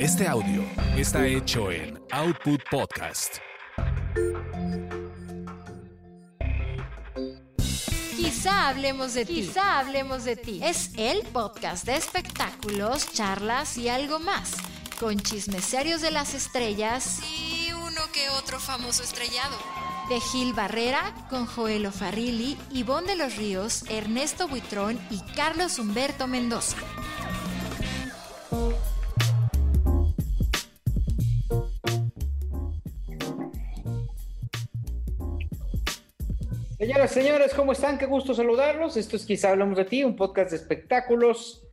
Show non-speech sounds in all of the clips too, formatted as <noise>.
Este audio está hecho en Output Podcast. Quizá hablemos de ti. Quizá hablemos de ti. Es el podcast de espectáculos, charlas y algo más. Con chismes serios de las estrellas y uno que otro famoso estrellado. De Gil Barrera, con Joel Farrilli, Ivonne de los Ríos, Ernesto Buitrón y Carlos Humberto Mendoza. Señoras, señores, ¿cómo están? Qué gusto saludarlos. Esto es Quizá Hablamos de Ti, un podcast de espectáculos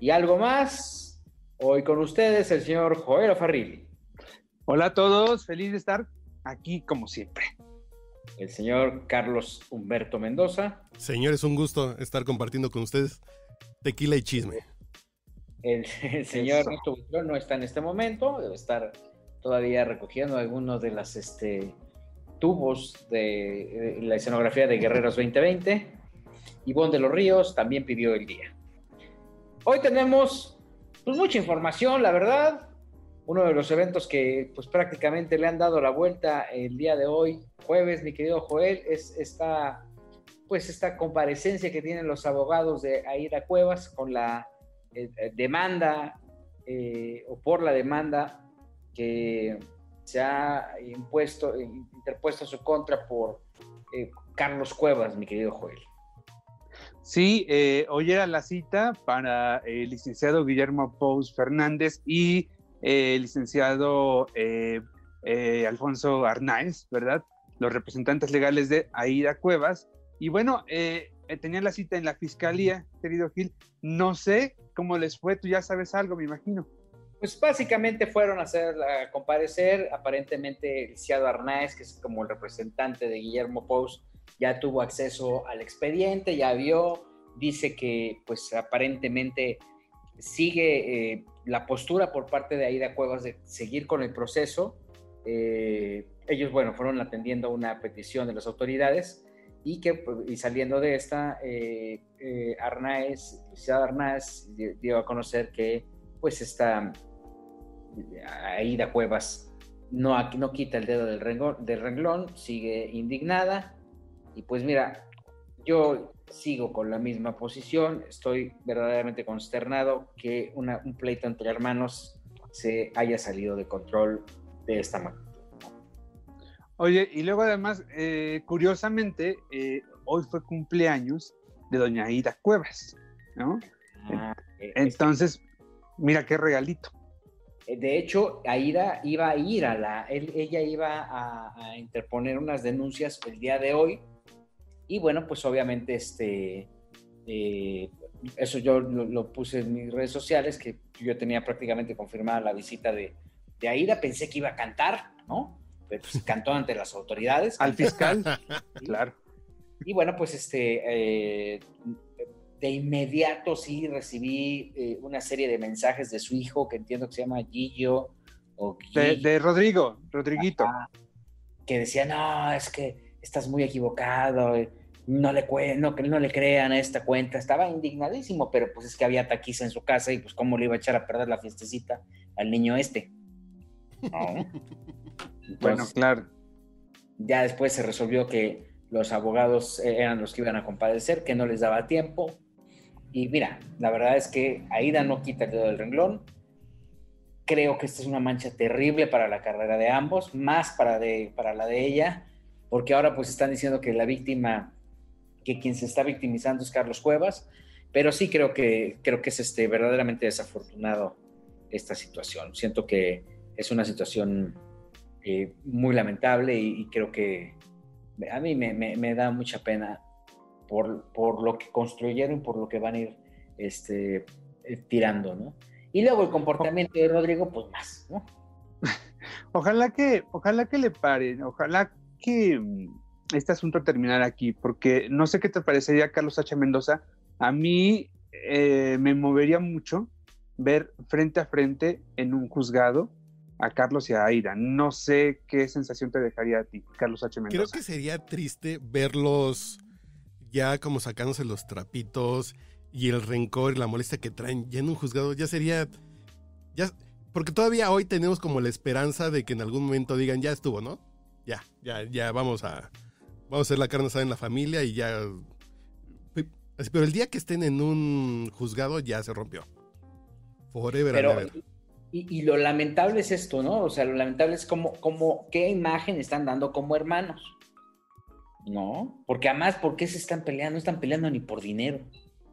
y algo más. Hoy con ustedes el señor Joel Farrilli. Hola a todos, feliz de estar aquí como siempre. El señor Carlos Humberto Mendoza. Señores, un gusto estar compartiendo con ustedes tequila y chisme. El, señor Ernesto no está en este momento, debe estar todavía recogiendo algunos de las este, tubos de, la escenografía de Guerreros 2020. Ivonne de los Ríos también pidió el día. Hoy tenemos pues, mucha información, la verdad. Uno de los eventos que pues prácticamente le han dado la vuelta el día de hoy, jueves, mi querido Joel, es esta pues esta comparecencia que tienen los abogados de Aida Cuevas con la eh, eh, demanda eh, o por la demanda que se ha impuesto, interpuesto su contra por eh, Carlos Cuevas, mi querido Joel. Sí, eh, hoy era la cita para el licenciado Guillermo Pous Fernández y el licenciado eh, Alfonso Arnáez, ¿verdad? Los representantes legales de Aida Cuevas. Y bueno, tenían la cita en la fiscalía, querido Gil. No sé cómo les fue, tú ya sabes algo, me imagino. Pues básicamente fueron a hacer comparecer, aparentemente el Ciado Arnáez, que es como el representante de Guillermo Pous, ya tuvo acceso al expediente, ya vio, dice que pues aparentemente sigue eh, la postura por parte de Aida Cuevas de seguir con el proceso. Eh, ellos, bueno, fueron atendiendo una petición de las autoridades y que pues, y saliendo de esta, eh, eh Arnáez, Ciado Arnáez dio a conocer que pues esta Aida Cuevas no, no quita el dedo del renglón, del renglón, sigue indignada y pues mira, yo sigo con la misma posición, estoy verdaderamente consternado que una, un pleito entre hermanos se haya salido de control de esta magnitud. Oye, y luego además, eh, curiosamente, eh, hoy fue cumpleaños de doña Aida Cuevas, ¿no? Ah, eh, Entonces, mira qué regalito. Eh, de hecho, Aida iba a ir a la, ella iba a, interponer unas denuncias el día de hoy y bueno, pues obviamente este, eh, eso yo lo, puse en mis redes sociales, que yo tenía prácticamente confirmada la visita de, de Aida, pensé que iba a cantar, ¿no? Pero pues <laughs> cantó ante las autoridades. Al fiscal, <laughs> claro. Y bueno, pues este, eh, de inmediato sí recibí eh, una serie de mensajes de su hijo, que entiendo que se llama Gillo. O de, Rodrigo, Rodriguito. que decía, no, es que estás muy equivocado, no le, no, no le crean a esta cuenta. Estaba indignadísimo, pero pues es que había taquiza en su casa y pues cómo le iba a echar a perder la fiestecita al niño este. <laughs> bueno, claro. Ya después se resolvió que los abogados eh, eran los que iban a compadecer, que no les daba tiempo, y mira, la verdad es que Aida no quita el dedo del renglón. Creo que esta es una mancha terrible para la carrera de ambos, más para, la de ella, porque ahora pues están diciendo que la víctima, que quien se está victimizando es Carlos Cuevas, pero sí creo que, creo que es este, verdaderamente desafortunado esta situación. Siento que es una situación eh, muy lamentable y, creo que a mí me da mucha pena por, lo que construyeron, por lo que van a ir este, eh, tirando, ¿no? Y luego el comportamiento de Rodrigo, pues más, ¿no? <laughs> Ojalá que, ojalá que le paren, ojalá que mm, este asunto terminara aquí, porque no sé qué te parecería, Carlos H. Mendoza. A mí eh, me movería mucho ver frente a frente en un juzgado a Carlos y a Aida. No sé qué sensación te dejaría a ti, Carlos H. Mendoza. Creo que sería triste verlos ya como sacándose los trapitos y el rencor y la molestia que traen ya en un juzgado, ya sería Ya, porque todavía hoy tenemos como la esperanza de que en algún momento digan, ya estuvo, ¿no? Ya, ya, ya vamos a, vamos a hacer la carne asada en la familia y ya. Pero el día que estén en un juzgado ya se rompió. Forever Pero, and ever. y, y lo lamentable es esto, ¿no? O sea, lo lamentable es como, como qué imagen están dando como hermanos. ¿No? Porque además, ¿por qué se están peleando? No están peleando ni por dinero.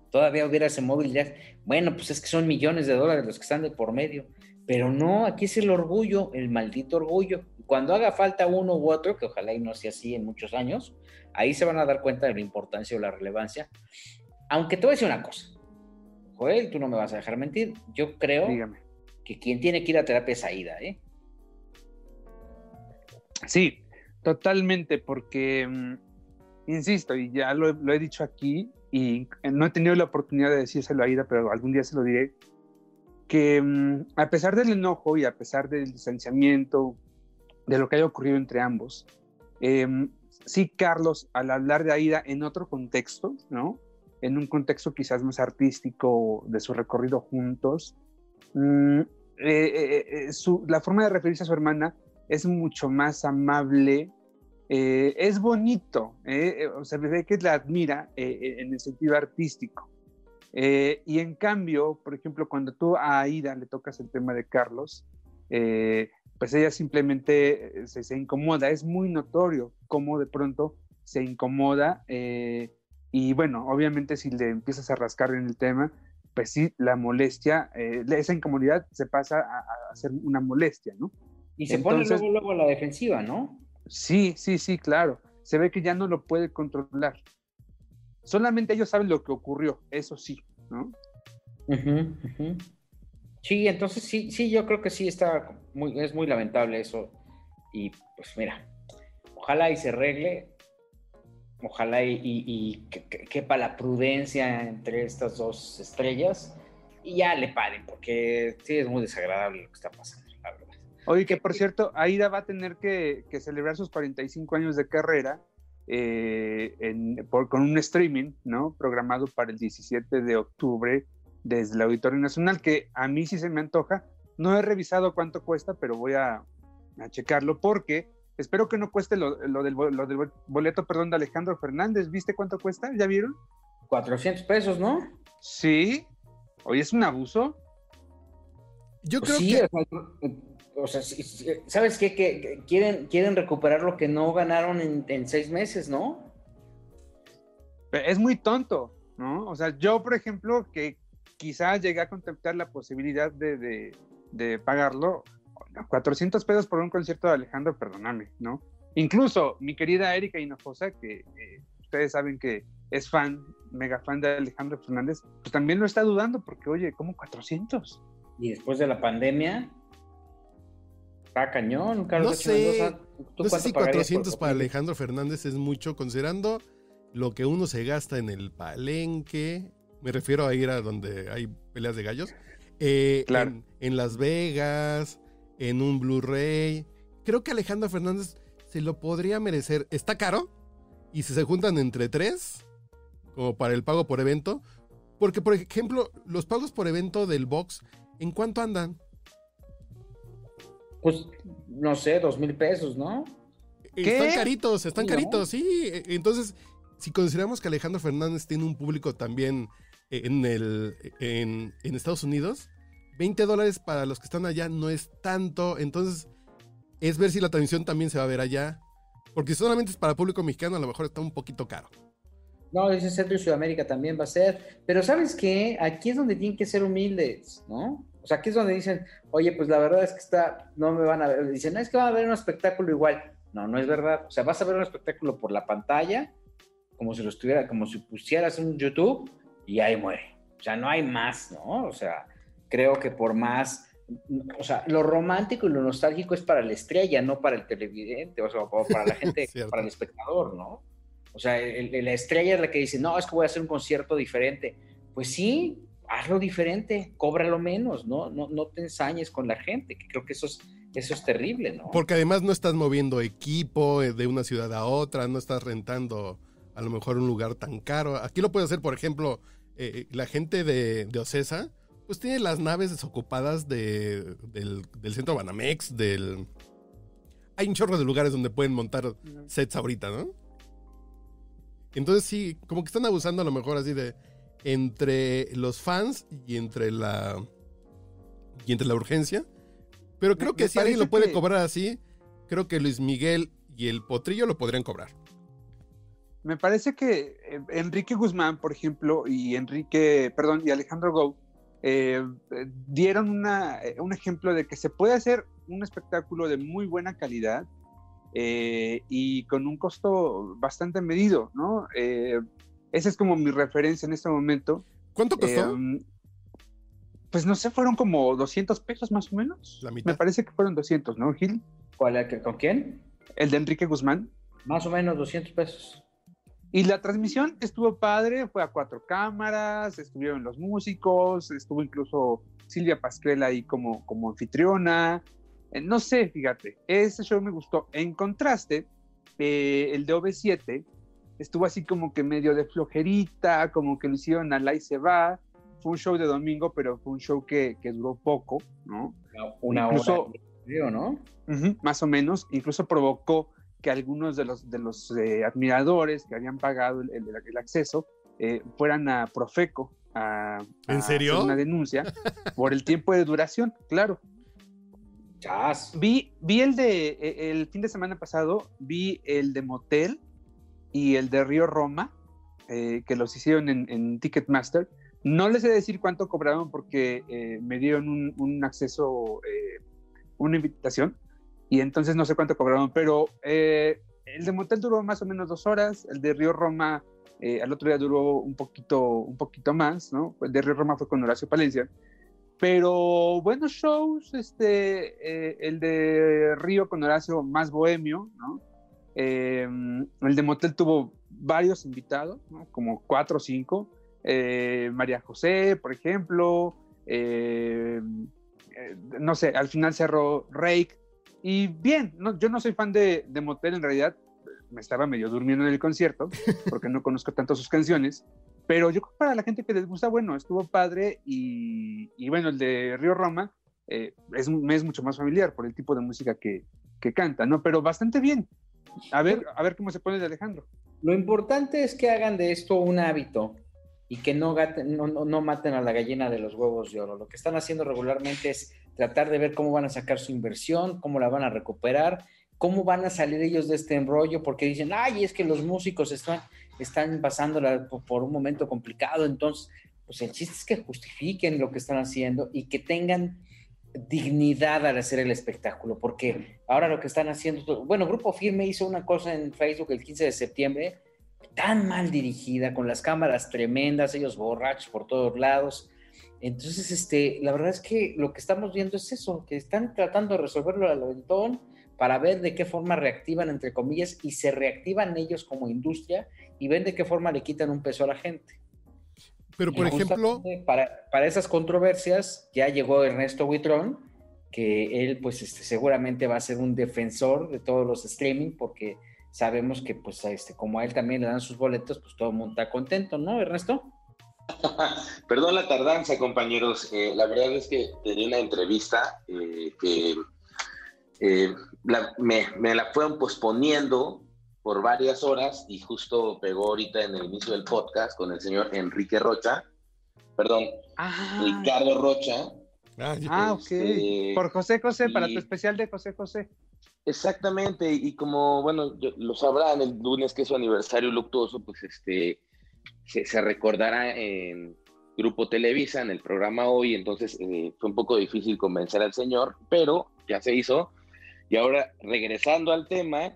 Todavía hubiera ese móvil ya. Bueno, pues es que son millones de dólares los que están de por medio. Pero no, aquí es el orgullo, el maldito orgullo. Cuando haga falta uno u otro, que ojalá y no sea así en muchos años, ahí se van a dar cuenta de la importancia o la relevancia. Aunque te voy a decir una cosa. Joel, tú no me vas a dejar mentir. Yo creo Dígame. que quien tiene que ir a terapia es Aida, ¿eh? Sí, totalmente, porque, mm, insisto, y ya lo, he dicho aquí, y no he tenido la oportunidad de decírselo a Aida, pero algún día se lo diré, que mm, a pesar del enojo y a pesar del distanciamiento, de lo que haya ocurrido entre ambos, em, sí, Carlos, al hablar de Aida en otro contexto, ¿no? En un contexto quizás más artístico de su recorrido juntos, mm, eh, eh, eh, su- la forma de referirse a su hermana es mucho más amable, eh, es bonito, eh, eh, o sea, se ve que la admira eh, en el sentido artístico. Y en cambio, por ejemplo, cuando tú a Aida le tocas el tema de Carlos, pues ella simplemente se, se incomoda, es muy notorio cómo de pronto se incomoda y bueno, obviamente si le empiezas a rascar en el tema, pues sí, la molestia, esa incomodidad se pasa a, a ser una molestia, ¿no? Y se Entonces- pone luego, luego a la defensiva, ¿no? Sí, sí, sí, claro. Se ve que ya no lo puede controlar. Solamente ellos saben lo que ocurrió, eso sí, ¿no? Sí, entonces sí, sí, yo creo que sí está muy, es muy lamentable eso. Y pues mira, ojalá y se arregle, ojalá y, y- y que- que- quepa la prudencia entre estas dos estrellas y ya le paren, porque sí es muy desagradable lo que está pasando. Oye, que por cierto, Aida va a tener que, que celebrar sus 45 años de carrera eh, en- por- con un streaming, ¿no? Programado para el 17 de octubre desde el Auditorio Nacional, que a mí sí se me antoja. No he revisado cuánto cuesta, pero voy a, a checarlo porque espero que no cueste lo, lo del, bo- lo del boleto, perdón, de Alejandro Fernández. ¿Viste cuánto cuesta? ¿Ya vieron? 400 pesos, ¿no? Sí. Oye, es un abuso. Yo Pues creo sí, que. o sea, o sea, ¿sabes qué? Que, que quieren, quieren recuperar lo que no ganaron en, en seis meses, ¿no? es muy tonto, ¿no? O sea, yo, por ejemplo, que quizás llegué a contemplar la posibilidad de, de, de pagarlo, 400 pesos por un concierto de Alejandro, perdóname, ¿no? Incluso mi querida Erika Hinojosa, que eh, ustedes saben que es fan, mega fan de Alejandro Fernández, pues también lo está dudando, porque, oye, ¿cómo 400? Y después de la pandemia, está cañón, Carlos No sé, Mendoza. ¿Tú No sé si pagarías 400 por para? Alejandro Fernández es mucho, considerando lo que uno se gasta en el palenque. Me refiero a ir a donde hay peleas de gallos. eh, Claro. en, en Las Vegas, en un Blu-ray. Creo que Alejandro Fernández se lo podría merecer. Está caro. Y si se juntan entre tres, como para el pago por evento. Porque, por ejemplo, los pagos por evento del box, ¿en cuánto andan? Pues, no sé, dos mil pesos, ¿no? ¿Qué? Están caritos, están ¿No? caritos, sí. E- Entonces, si consideramos que Alejandro Fernández tiene un público también en, el, en, en Estados Unidos, 20 dólares para los que están allá no es tanto. Entonces, es ver si la transmisión también se va a ver allá. Porque si solamente es para público mexicano, a lo mejor está un poquito caro. No, ese Centro y Sudamérica también va a ser. Pero ¿sabes qué? Aquí es donde tienen que ser humildes, ¿no? O sea, aquí es donde dicen, oye, pues la verdad es que está, no me van a ver. Dicen, "No, es que van a ver un espectáculo igual. No, no es verdad. O sea, vas a ver un espectáculo por la pantalla, como si lo estuviera, como si pusieras un YouTube y ahí muere. O sea, no hay más, ¿no? O sea, creo que por más, o sea, lo romántico y lo nostálgico es para la estrella, no para el televidente, o sea, o para la <laughs> gente, para el espectador, ¿no? O sea, el- el- la estrella es la que dice, no, es que voy a hacer un concierto diferente. Pues sí, hazlo diferente, cóbralo menos, ¿no? No, no te ensañes con la gente, que creo que eso es, eso es terrible, ¿no? Porque además no estás moviendo equipo eh, de una ciudad a otra, no estás rentando a lo mejor un lugar tan caro. Aquí lo puede hacer, por ejemplo, eh, la gente de, de Ocesa, pues tiene las naves desocupadas de, del, del centro Banamex, del... Hay un chorro de lugares donde pueden montar sets ahorita, ¿no? Entonces sí, como que están abusando a lo mejor así de entre los fans y entre la y entre la urgencia. Pero creo Me- que me si alguien lo puede que- cobrar así, creo que Luis Miguel y el Potrillo lo podrían cobrar. Me parece que eh, Enrique Guzmán, por ejemplo, y Enrique, perdón, y Alejandro Gou eh, eh, dieron una, eh, un ejemplo de que se puede hacer un espectáculo de muy buena calidad eh, y con un costo bastante medido, ¿no? Eh, esa es como mi referencia en este momento. ¿Cuánto costó? Eh, pues no sé, fueron como 200 pesos más o menos. La mitad. Me parece que fueron 200, ¿no, Gil? ¿Cuál, ¿Con quién? El de Enrique Guzmán. Más o menos 200 pesos. Y la transmisión estuvo padre, fue a cuatro cámaras, estuvieron los músicos, estuvo incluso Silvia Pasquel ahí como, como anfitriona. Eh, no sé, fíjate, ese show me gustó. En contraste, eh, el de OV7 estuvo así como que medio de flojerita, como que lo hicieron al y se va. Fue un show de domingo, pero fue un show que, que duró poco, ¿no? Una Incluso- hora. Creo, ¿no? Más o menos, incluso provocó que algunos de los, de los eh, admiradores que habían pagado el, el- el acceso eh, fueran a Profeco a, ¿En a serio? hacer una denuncia por el tiempo de duración, claro. Chas. Vi, vi el de eh, el fin de semana pasado, vi el de Motel y el de Río Roma, eh, que los hicieron en, en Ticketmaster. No les sé decir cuánto cobraron porque eh, me dieron un, un acceso, eh, una invitación, y entonces no sé cuánto cobraron, pero eh, el de Motel duró más o menos dos horas, el de Río Roma eh, al otro día duró un poquito, un poquito más, ¿no? El de Río Roma fue con Horacio Palencia. Pero buenos shows, este, eh, el de Río con Horacio más bohemio, ¿no? Eh, el de Motel tuvo varios invitados, ¿no? como cuatro o cinco. Eh, María José, por ejemplo. eh, eh, no sé, al final cerró Rake. Y bien, no, yo no soy fan de, de Motel en realidad. Me estaba medio durmiendo en el concierto <laughs> porque no conozco tanto sus canciones. Pero yo creo que para la gente que les gusta, bueno, estuvo padre y, y bueno, el de Río Roma eh, es, me es mucho más familiar por el tipo de música que, que canta, ¿no? Pero bastante bien. A ver, a ver cómo se pone de Alejandro. Lo importante es que hagan de esto un hábito y que no, gaten- no, no- no maten a la gallina de los huevos de oro. Lo que están haciendo regularmente es tratar de ver cómo van a sacar su inversión, cómo la van a recuperar, cómo van a salir ellos de este embrollo, porque dicen, ay, es que los músicos están, están pasándola por un momento complicado, entonces, pues el chiste es que justifiquen lo que están haciendo y que tengan dignidad al hacer el espectáculo, porque ahora lo que están haciendo, bueno, Grupo Firme hizo una cosa en Facebook el 15 de septiembre, tan mal dirigida, con las cámaras tremendas, ellos borrachos por todos lados. Entonces, este, la verdad es que lo que estamos viendo es eso, que están tratando de resolverlo al aventón para ver de qué forma reactivan, entre comillas, y se reactivan ellos como industria y ven de qué forma le quitan un peso a la gente. Pero, por Y ejemplo, Para, para esas controversias ya llegó Ernesto Huitrón, que él pues este, seguramente va a ser un defensor de todos los streaming, porque sabemos que pues este, como a él también le dan sus boletos, pues todo el mundo está contento, ¿no, Ernesto? <laughs> Perdón la tardanza, compañeros. Eh, la verdad es que tenía una entrevista eh, que eh, la- me, me la fueron posponiendo por varias horas y justo pegó ahorita en el inicio del podcast con el señor Enrique Rocha, perdón, Ah, Ricardo Rocha. ah, ah, ok. Este, Por José José, para y- tu especial de José José. Exactamente, y como, bueno, yo- lo sabrán, el lunes que es su aniversario luctuoso, pues este, se, se recordará en Grupo Televisa, en el programa hoy, entonces eh, fue un poco difícil convencer al señor, pero ya se hizo. Y ahora, regresando al tema,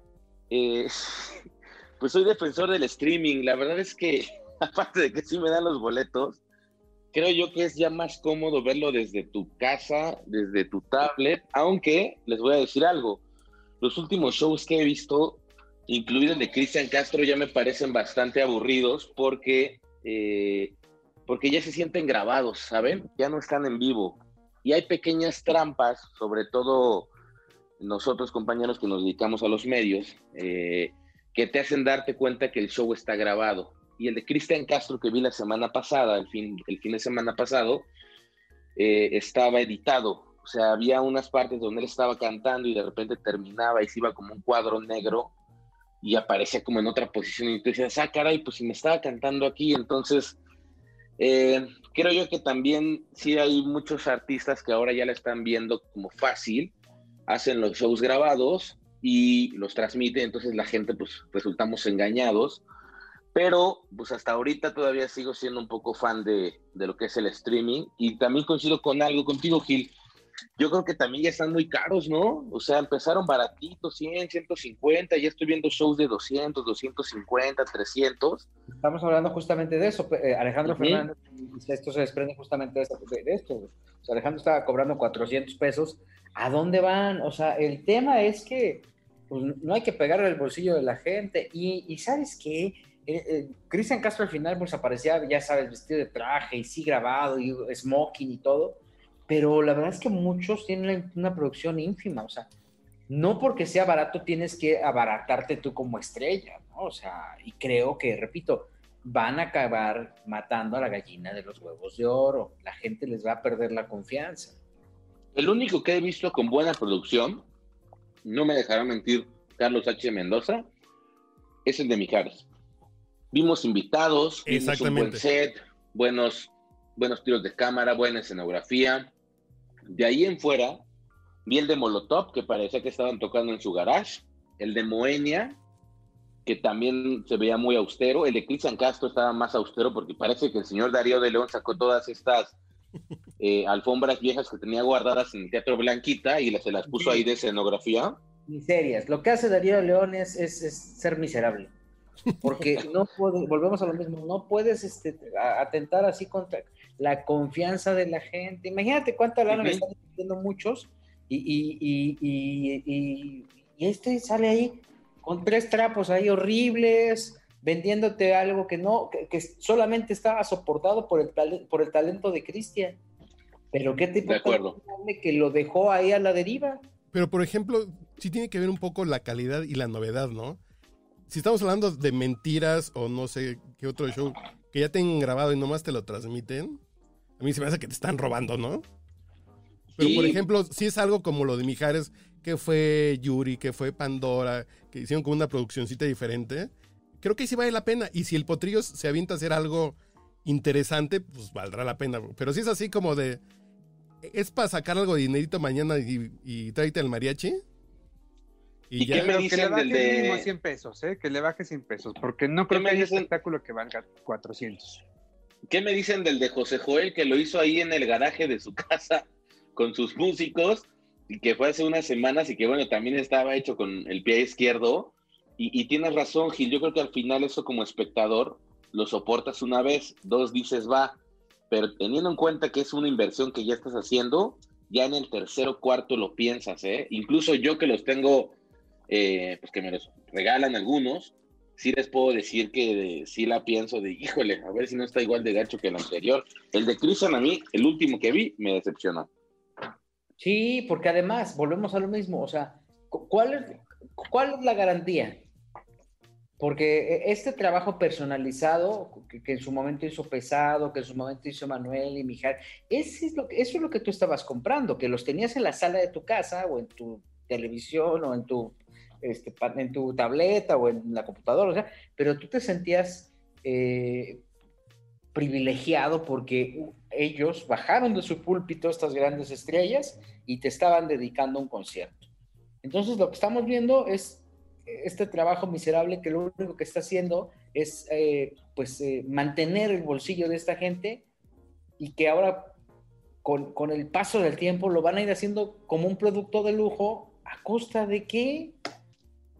eh, <laughs> pues soy defensor del streaming. La verdad es que, <laughs> aparte de que sí me dan los boletos, creo yo que es ya más cómodo verlo desde tu casa, desde tu tablet, aunque les voy a decir algo, los últimos shows que he visto, incluido el de Cristian Castro, ya me parecen bastante aburridos porque, eh, porque ya se sienten grabados, ¿saben? Ya no están en vivo. Y hay pequeñas trampas, sobre todo nosotros compañeros que nos dedicamos a los medios, eh, que te hacen darte cuenta que el show está grabado. Y el de Cristian Castro que vi la semana pasada, el fin, el fin de semana pasado, eh, estaba editado. O sea, había unas partes donde él estaba cantando y de repente terminaba y se iba como un cuadro negro y aparecía como en otra posición y tú decías, ah, caray, pues si me estaba cantando aquí, entonces eh, creo yo que también sí hay muchos artistas que ahora ya la están viendo como fácil, hacen los shows grabados y los transmiten, entonces la gente pues resultamos engañados, pero pues hasta ahorita todavía sigo siendo un poco fan de, de lo que es el streaming y también coincido con algo contigo, Gil yo creo que también ya están muy caros, ¿no? O sea, empezaron baratitos, 100, 150, ya estoy viendo shows de 200, 250, 300. Estamos hablando justamente de eso. Eh, Alejandro Fernández, esto se desprende justamente de, esto. O sea, Alejandro estaba cobrando 400 pesos. ¿A dónde van? O sea, el tema es que pues, no hay que pegarle el bolsillo de la gente. Y, ¿sabes qué? Eh, eh, Cristian Castro al final pues aparecía, ya sabes, vestido de traje y sí grabado y smoking y todo pero la verdad es que muchos tienen una producción ínfima, o sea, no porque sea barato tienes que abaratarte tú como estrella, ¿no? O sea, y creo que, repito, van a acabar matando a la gallina de los huevos de oro, la gente les va a perder la confianza. El único que he visto con buena producción, no me dejará mentir Carlos H. Mendoza, es el de Mijares. Vimos invitados, vimos un buen set, buenos, buenos tiros de cámara, buena escenografía, de ahí en fuera, vi el de Molotov, que parecía que estaban tocando en su garage, el de Moenia, que también se veía muy austero, el de Cristian Castro estaba más austero porque parece que el señor Darío de León sacó todas estas eh, alfombras viejas que tenía guardadas en el Teatro Blanquita y se las puso ahí de escenografía. Miserias. Lo que hace Darío León es, ser miserable. Porque <laughs> no puede, volvemos a lo mismo, no puedes este, atentar así contra, la confianza de la gente. Imagínate cuánta lana me están diciendo muchos y, y, y, y, este sale ahí con tres trapos ahí horribles, vendiéndote algo que no, que, solamente estaba soportado por el, por el talento de Cristian. Pero qué tipo de que lo dejó ahí a la deriva. Pero por ejemplo, sí tiene que ver un poco la calidad y la novedad, ¿no? Si estamos hablando de mentiras o no sé qué otro show que ya tengan grabado y nomás te lo transmiten, a mí se me hace que te están robando, ¿no? Pero, por ejemplo, si es algo como lo de Mijares, que fue Yuri, que fue Pandora, que hicieron como una produccióncita diferente, creo que sí vale la pena. Y si el potrillo se avienta a hacer algo interesante, pues valdrá la pena. Pero si es así como de, es para sacar algo de dinerito mañana y, y tráete al mariachi. Y, ya. me dicen que le baje del de... 100 pesos, ¿eh? Que le baje 100 pesos, porque no creo que haya espectáculo que valga 400. ¿Qué me dicen del de José Joel que lo hizo ahí en el garaje de su <laughs> casa con sus músicos y que fue hace unas semanas y que bueno, también estaba hecho con el pie izquierdo? Y, tienes razón, Gil, yo creo que al final eso como espectador lo soportas una vez, dos dices va, pero teniendo en cuenta que es una inversión que ya estás haciendo, ya en el tercero cuarto lo piensas, ¿eh? Incluso yo que los tengo, eh, pues que me los regalan algunos, sí les puedo decir que sí la pienso de, híjole, a ver si no está igual de gacho que el anterior. El de Cristian a mí, el último que vi, me decepcionó. Sí, porque además, volvemos a lo mismo, o sea, ¿cuál es, cuál es la garantía? Porque e, este trabajo personalizado, que, en su momento hizo Pesado, que en su momento hizo Manuel y Mijal, ese es lo que, eso es lo que tú estabas comprando, que los tenías en la sala de tu casa o en tu televisión o en tu este, en tu tableta o en la computadora, o sea, pero tú te sentías eh, privilegiado porque ellos bajaron de su púlpito estas grandes estrellas y te estaban dedicando un concierto. Entonces lo que estamos viendo es este trabajo miserable que lo único que está haciendo es eh, pues eh, mantener el bolsillo de esta gente y que ahora con, con, el paso del tiempo lo van a ir haciendo como un producto de lujo a costa de qué?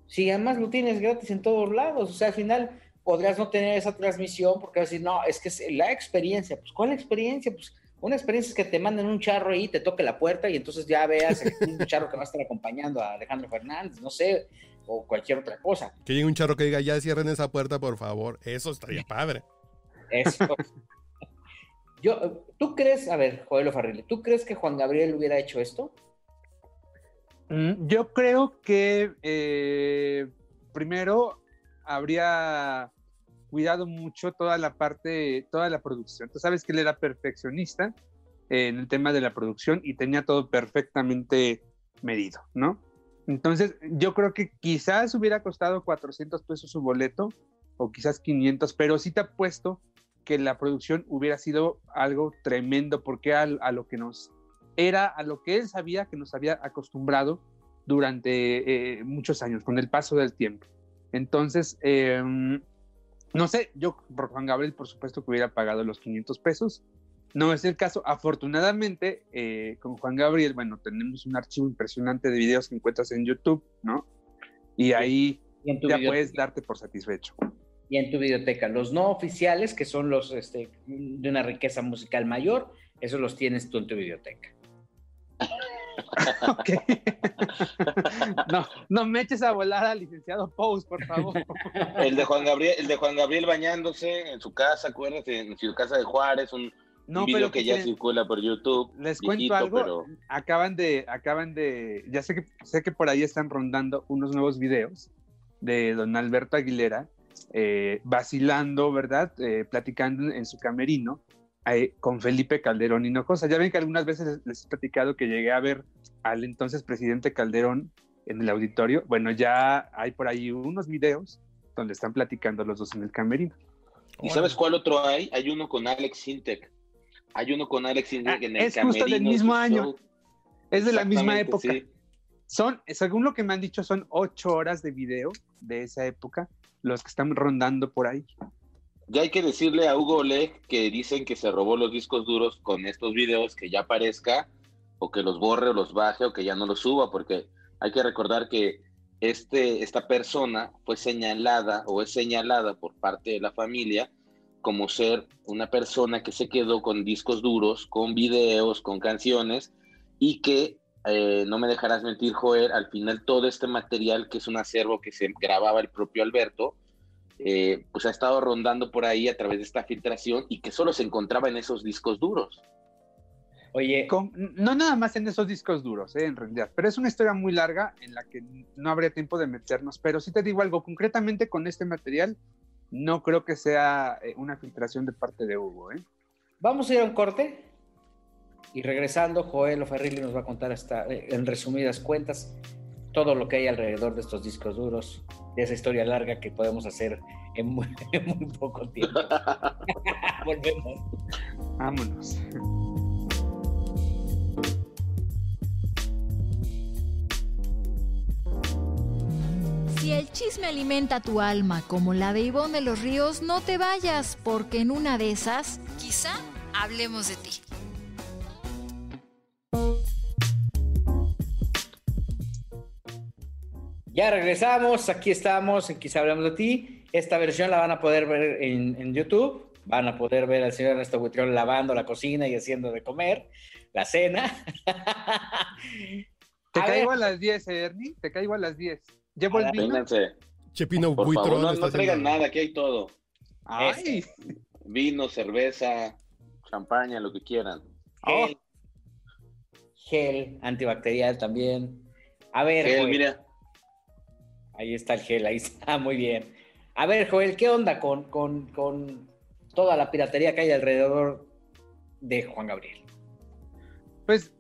Si además lo tienes gratis en todos lados, o sea, al final podrías no tener esa transmisión porque vas a decir, no, es que es la experiencia. Pues, ¿cuál experiencia? Pues, una experiencia es que te manden un charro ahí, te toque la puerta y entonces ya veas un <laughs> charro que va a estar acompañando a Alejandro Fernández, no sé, o cualquier otra cosa. Que llegue un charro que diga, ya cierren esa puerta, por favor. Eso estaría <laughs> padre. Eso. <laughs> Yo, ¿tú crees, a ver, Joel Farrile, ¿tú crees que Juan Gabriel hubiera hecho esto? Mm, yo creo que eh, primero habría cuidado mucho toda la parte, toda la producción. Tú sabes que él era perfeccionista en el tema de la producción y tenía todo perfectamente medido, ¿no? Entonces, yo creo que quizás hubiera costado 400 pesos su boleto o quizás 500, pero sí te apuesto que la producción hubiera sido algo tremendo porque a, lo que nos era, a lo que él sabía que nos había acostumbrado durante eh, muchos años, con el paso del tiempo. Entonces, eh, no sé, yo por Juan Gabriel, por supuesto que hubiera pagado los 500 pesos. No es el caso. Afortunadamente, eh, con Juan Gabriel, bueno, tenemos un archivo impresionante de videos que encuentras en YouTube, ¿no? Y ahí ya puedes darte por satisfecho. Y en tu biblioteca. Los no oficiales, que son los este, de una riqueza musical mayor, esos los tienes tú en tu biblioteca. <laughs> ok. <laughs> no, no me eches a volar al licenciado Pous, por favor. El de Juan Gabriel, el de Juan Gabriel bañándose en su casa, acuérdate, en su casa de Juárez, un, no, video que ya circula por YouTube. Les cuento algo. Acaban de, acaban de, ya sé que sé que por ahí están rondando unos nuevos videos de don Alberto Aguilera, eh, vacilando, ¿verdad? Eh, platicando en su camerino con Felipe Calderón Hinojosa. Ya ven que algunas veces les he platicado que llegué a ver al entonces presidente Calderón en el auditorio. Bueno, ya hay por ahí unos videos donde están platicando los dos en el camerino. ¿Y sabes cuál otro hay? Hay uno con Alex Sintek. Hay uno con Alex ah, en el es camerino. Es justo del mismo año. Es de la misma época. Son, según lo que me han dicho, son ocho horas de video de esa época los que están rondando por ahí. Ya hay que decirle a Hugo Oleg que dicen que se robó los discos duros con estos videos, que ya aparezca, o que los borre o los baje, o que ya no los suba, porque hay que recordar que este, esta persona fue señalada o es señalada por parte de la familia como ser una persona que se quedó con discos duros, con videos, con canciones, y que, eh, no me dejarás mentir, Joel, al final todo este material, que es un acervo que se grababa el propio Alberto, eh, pues ha estado rondando por ahí a través de esta filtración y que solo se encontraba en esos discos duros. Oye, no nada más en esos discos duros, eh, en realidad, pero es una historia muy larga en la que no habría tiempo de meternos, pero si te digo algo, concretamente con este material, no creo que sea eh, una filtración de parte de Hugo. Vamos a ir a un corte y regresando, Joel Oferrilli nos va a contar hasta, en resumidas cuentas todo lo que hay alrededor de estos discos duros, de esa historia larga que podemos hacer en muy, <laughs> poco tiempo. <laughs> <laughs> Volvemos. Vámonos. Si el chisme alimenta tu alma como la de Ivonne de los Ríos, no te vayas, porque en una de esas, quizá hablemos de ti. Ya regresamos, aquí estamos, en Quizá Hablamos de Ti. Esta versión la van a poder ver en, YouTube. Van a poder ver al señor Ernesto Buitrón lavando la cocina y haciendo de comer, la cena. Te caigo a las 10, eh, Ernie. Te caigo a las 10. ¿Llevo el vino? Chepino Por favor, no, no traigan nada, aquí hay todo. Ay. Vino, cerveza, champaña, lo que quieran. Gel, gel antibacterial también. A ver, gel, mira. Ahí está el gel, ahí está, <laughs> muy bien. A ver, Joel, ¿qué onda con, con, toda la piratería que hay alrededor de Juan Gabriel? Pues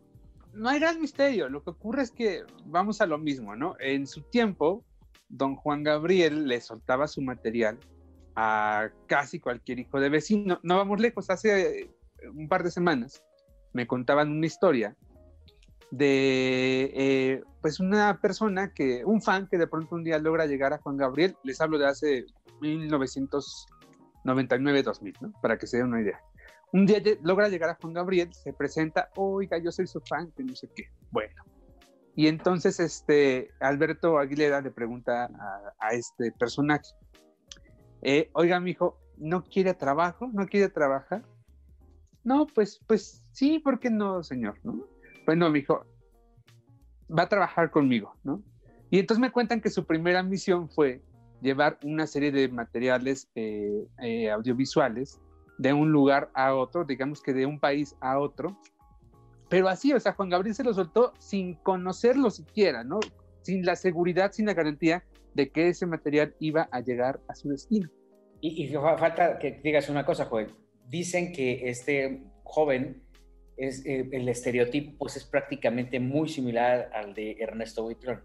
no hay gran misterio. Lo que ocurre es que vamos a lo mismo, ¿no? En su tiempo, don Juan Gabriel le soltaba su material a casi cualquier hijo de vecino. No vamos lejos, hace un par de semanas me contaban una historia de eh, pues una persona que, un fan que de pronto un día logra llegar a Juan Gabriel, les hablo de hace 1999-2000, ¿no? Para que se den una idea. Un día logra llegar a Juan Gabriel, se presenta, oiga, yo soy su fan, que no sé qué. Bueno. Y entonces este, Alberto Aguilera le pregunta a, este personaje, eh, oiga, mi hijo, ¿no quiere trabajo? ¿No quiere trabajar? No, pues, pues sí, ¿por qué no, señor? ¿no? bueno, me dijo, va a trabajar conmigo, ¿no? Y entonces me cuentan que su primera misión fue llevar una serie de materiales eh, eh, audiovisuales de un lugar a otro, digamos que de un país a otro, pero así, o sea, Juan Gabriel se lo soltó sin conocerlo siquiera, ¿no? Sin la seguridad, sin la garantía de que ese material iba a llegar a su destino. Y, y falta que digas una cosa, Joel. Dicen que este joven es, eh, el estereotipo pues es prácticamente muy similar al de Ernesto Buitrón.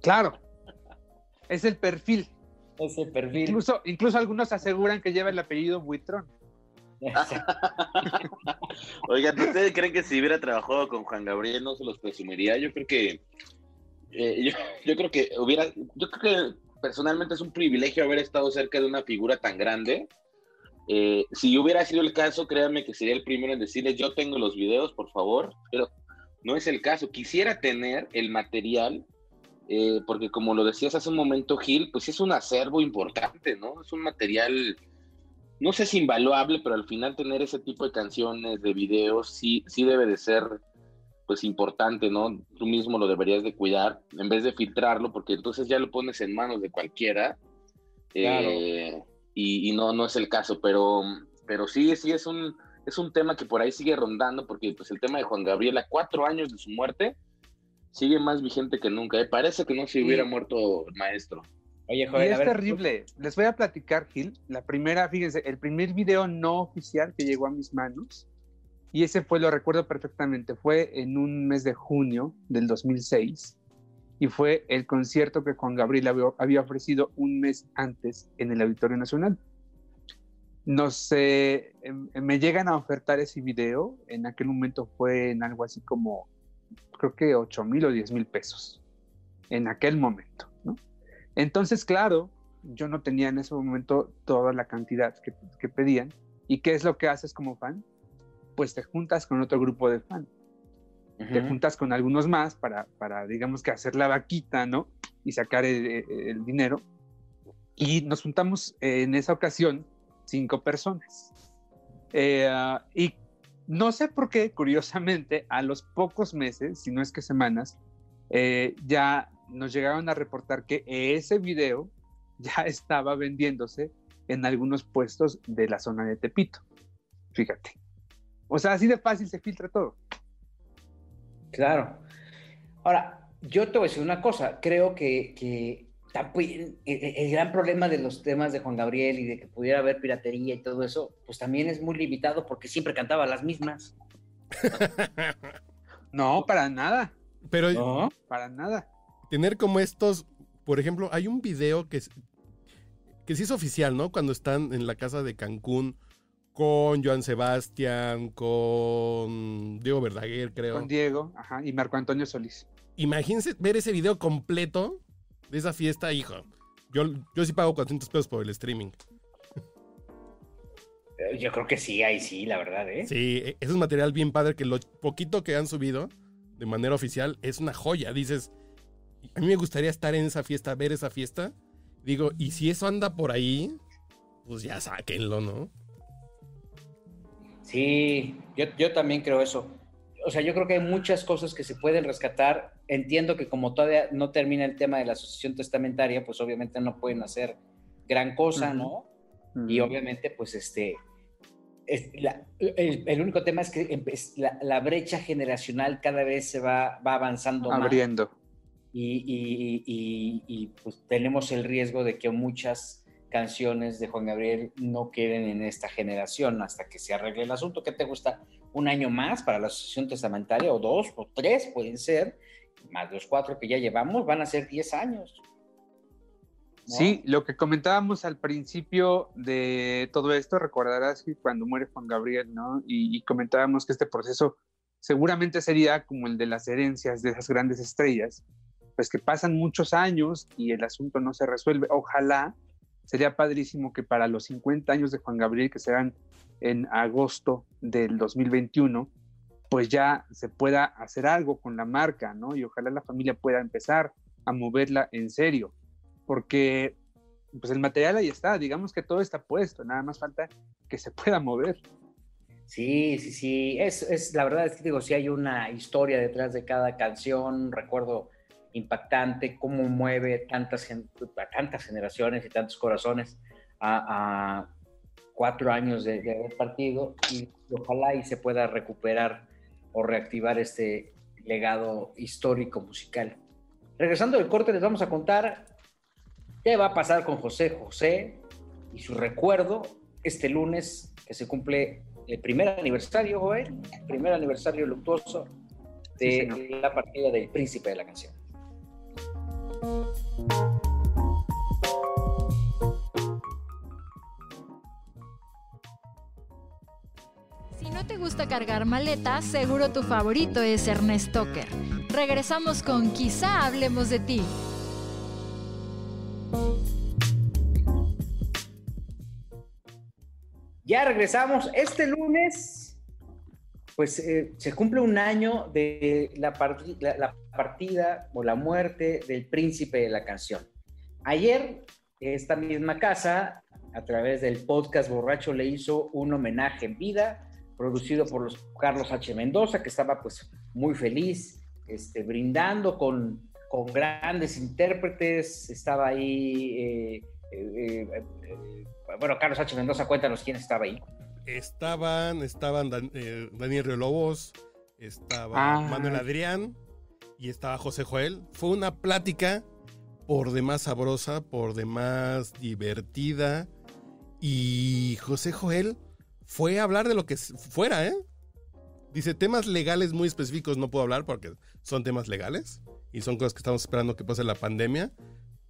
Claro, es el perfil. Es el perfil. Incluso, incluso algunos aseguran que lleva el apellido Buitrón. <laughs> Oigan, ¿ustedes creen que si hubiera trabajado con Juan Gabriel no se los presumiría? Yo creo que eh, yo, creo que hubiera, yo creo que personalmente es un privilegio haber estado cerca de una figura tan grande. Eh, si hubiera sido el caso, créanme que sería el primero en decirles, yo tengo los videos, por favor, pero no es el caso. Quisiera tener el material, eh, porque como lo decías hace un momento, Gil, pues es un acervo importante, ¿no? Es un material no sé si invaluable, pero al final tener ese tipo de canciones, de videos, sí, sí debe de ser pues importante, ¿no? Tú mismo lo deberías de cuidar en vez de filtrarlo, porque entonces ya lo pones en manos de cualquiera. Eh, y, no, no es el caso, pero, pero sí, sí es un, es un tema que por ahí sigue rondando, porque pues el tema de Juan Gabriel a cuatro años de su muerte sigue más vigente que nunca. ¿eh? Parece que no se hubiera muerto el maestro. Oye, joder, es terrible. Les voy a platicar, Gil. La primera, fíjense, el primer video no oficial que llegó a mis manos, y ese fue, lo recuerdo perfectamente, fue en un mes de junio del 2006, y fue el concierto que Juan Gabriel había, ofrecido un mes antes en el Auditorio Nacional. No sé, em, me llegan a ofertar ese video, en aquel momento fue en algo así como, creo que 8 mil o 10 mil pesos, en aquel momento, ¿no? Entonces, claro, yo no tenía en ese momento toda la cantidad que, pedían. ¿Y qué es lo que haces como fan? Pues te juntas con otro grupo de fan. Te juntas con algunos más para, para, digamos que hacer la vaquita, ¿no? Y sacar el, dinero. Y nos juntamos en esa ocasión cinco personas. Eh, y no sé por qué, curiosamente, a los pocos meses, si no es que semanas, eh, ya nos llegaron a reportar que ese video <laughs> ya estaba vendiéndose en algunos puestos de la zona de Tepito. Fíjate. O sea, así de fácil se filtra todo. Claro. Ahora, yo te voy a decir una cosa. Creo que, que el gran problema de los temas de Juan Gabriel y de que pudiera haber piratería y todo eso, pues también es muy limitado porque siempre cantaba las mismas. <laughs> no, para nada. Pero no, para nada tener como estos, por ejemplo, hay un video que, que sí es oficial, ¿no? Cuando están en la casa de Cancún con Joan Sebastián, con Diego Verdaguer, creo. Con Diego, ajá, y Marco Antonio Solís. Imagínense ver ese video completo de esa fiesta, hijo. Yo, yo sí pago 400 pesos por el streaming. Eh, yo creo que sí, ahí sí, la verdad, ¿eh? Sí, e, es material bien padre que lo poquito que han subido de manera oficial es una joya. Dices, a mí me gustaría estar en esa fiesta, ver esa fiesta. Digo, y si eso anda por ahí, pues ya sáquenlo, ¿no? Sí, yo, yo también creo eso. O sea, yo creo que hay muchas cosas que se pueden rescatar. Entiendo que como todavía no termina el tema de la asociación testamentaria, pues obviamente no pueden hacer gran cosa, ¿no? Y obviamente, pues este, el, único tema es que la, brecha generacional cada vez se va, va avanzando Abriendo y, pues tenemos el riesgo de que muchas canciones de Juan Gabriel no queden en esta generación hasta que se arregle el asunto. ¿Qué te gusta? ¿Un año más para la asociación testamentaria o dos o tres pueden ser? Más los cuatro que ya llevamos van a ser diez años. Sí, lo que comentábamos al principio de todo esto, recordarás que cuando muere Juan Gabriel, ¿no? y comentábamos que este proceso seguramente sería como el de las herencias de esas grandes estrellas, pues que pasan muchos años y el asunto no se resuelve. Ojalá, sería padrísimo que para los 50 años de Juan Gabriel, que serán en agosto del 2021, pues ya se pueda hacer algo con la marca, ¿no? Y ojalá la familia pueda empezar a moverla en serio, porque pues el material ahí está, digamos que todo está puesto, nada más falta que se pueda mover. Sí, sí, sí, es, la verdad es que digo, si hay una historia detrás de cada canción, recuerdo impactante, cómo mueve tantas, tantas generaciones y tantos corazones a, cuatro años de, haber partido y ojalá y se pueda recuperar o reactivar este legado histórico musical. Regresando del corte les vamos a contar qué va a pasar con José José y su recuerdo este lunes que se cumple el primer aniversario, Joel, primer aniversario luctuoso de la partida del príncipe de la canción. Si no te gusta cargar maletas, seguro tu favorito es Ernest Toker. Regresamos con Quizá hablemos de ti. Ya regresamos. Este lunes, pues eh, se cumple un año de la, la, partida o la muerte del príncipe de la canción. Ayer, esta misma casa, a través del podcast Borracho, le hizo un homenaje en vida, producido por los Carlos H. Mendoza, que estaba pues muy feliz, este, brindando con, con grandes intérpretes. Estaba ahí. Eh, eh, bueno, Carlos H. Mendoza, cuéntanos quién estaba ahí. Estaban, estaban Daniel Río Lobos, estaba ah. Manuel Adrián y estaba José Joel. Fue una plática por demás sabrosa, por demás divertida. Y José Joel fue a hablar de lo que fuera, ¿eh? Dice, temas legales muy específicos no puedo hablar porque son temas legales y son cosas que estamos esperando que pase la pandemia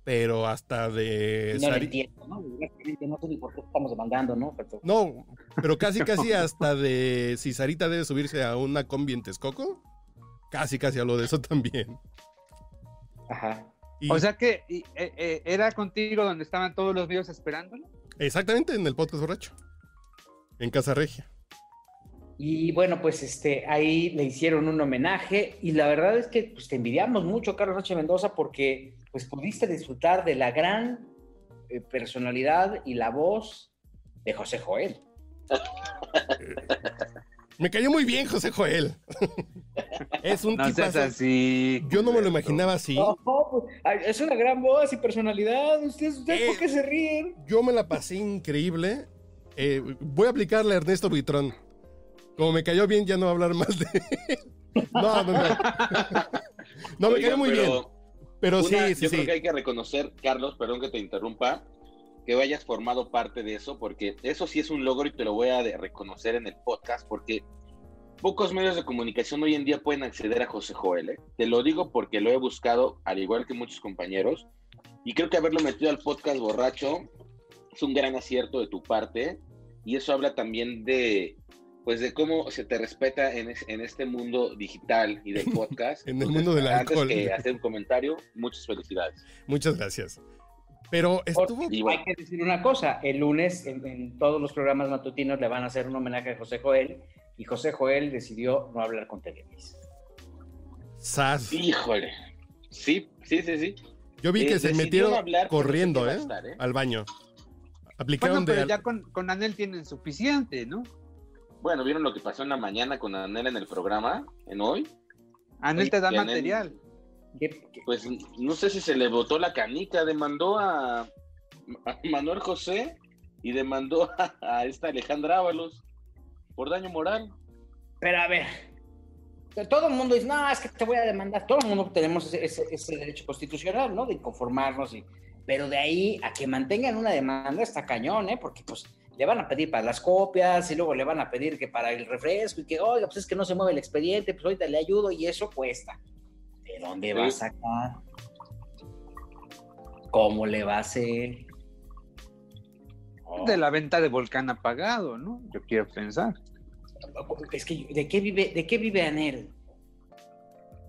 pero hasta de... No lo entiendo, ¿no? No sé ni por qué estamos demandando, ¿no? Pero... No, pero casi, casi hasta de si Sarita debe subirse a una combi en Texcoco. Casi, casi habló de eso también. Ajá. O sea que eh, eh, era contigo donde estaban todos los videos esperándolo. Exactamente, en el podcast borracho. En Casa Regia. Y bueno, pues este, ahí le hicieron un homenaje y la verdad es que pues, te envidiamos mucho, Carlos H. Mendoza, porque pues pudiste disfrutar de la gran eh, personalidad y la voz de José Joel. <laughs> Me cayó muy bien José Joel. <laughs> es un no así. Yo no me lo imaginaba así. Pues, es una gran voz y personalidad. ¿Ustedes, ustedes por qué se ríen? Yo me la pasé increíble. Eh, voy a aplicarle a Ernesto Buitrón. Como me cayó bien, ya no voy a hablar más de <laughs> No, no, no. No, me cayó muy bien. Pero sí, sí, Yo creo que hay que reconocer, Carlos, perdón que te interrumpa, que hayas formado parte de eso, porque eso sí es un logro y te lo voy a reconocer en el podcast, porque pocos medios de comunicación hoy en día pueden acceder a José Joel. ¿eh? Te lo digo porque lo he buscado, al igual que muchos compañeros, y creo que haberlo metido al podcast borracho es un gran acierto de tu parte, y eso habla también de, pues de cómo se te respeta en, en este mundo digital y del <laughs> podcast. en el mundo del antes alcohol. que <laughs> hacer un comentario, muchas felicidades. Muchas gracias. Pero estuvo... Hay que decir una cosa, el lunes en, todos los programas matutinos le van a hacer un homenaje a José Joel y José Joel decidió no hablar con Televis. Sas. Híjole. Sí, sí, sí, sí. Yo vi que eh, se metieron corriendo, ¿eh? ¿eh? Al baño. Aplicaron bueno, pero ya con, con Anel tienen suficiente, ¿no? Bueno, ¿vieron lo que pasó en la mañana con Anel en el programa, en hoy? Anel te da material. pues no sé si se le botó la canica, demandó a, Manuel José y demandó <laughs> a, esta Alejandra Ábalos por daño moral. Pero a ver, todo el mundo dice, no, es que te voy a demandar. Todo el mundo tenemos ese, ese, derecho constitucional, ¿no? De conformarnos. Y, pero de ahí a que mantengan una demanda está cañón, ¿eh? Porque pues le van a pedir para las copias y luego le van a pedir que para el refresco y que, oiga, pues es que no se mueve el expediente, pues ahorita le ayudo y eso cuesta. ¿De dónde va a sacar? ¿Cómo le va a hacer? De la venta de volcán apagado, ¿no? Yo quiero pensar. Es que, ¿de qué vive, de qué vive Anel?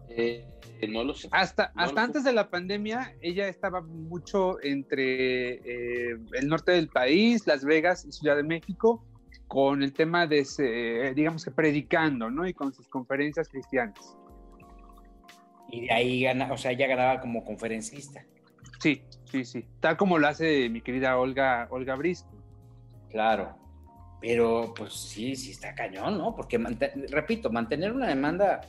Eh, no lo sé. Hasta, hasta antes de la pandemia, ella estaba mucho entre eh, el norte del país, Las Vegas y Ciudad de México, con el tema de, digamos que predicando, ¿no? Y con sus conferencias cristianas. Y de ahí gana, o sea, ella ganaba como conferencista. Sí, sí, sí. Tal como lo hace mi querida Olga, Olga Brisco. Claro. Pero pues sí, sí está cañón, ¿no? Porque, repito, mantener una demanda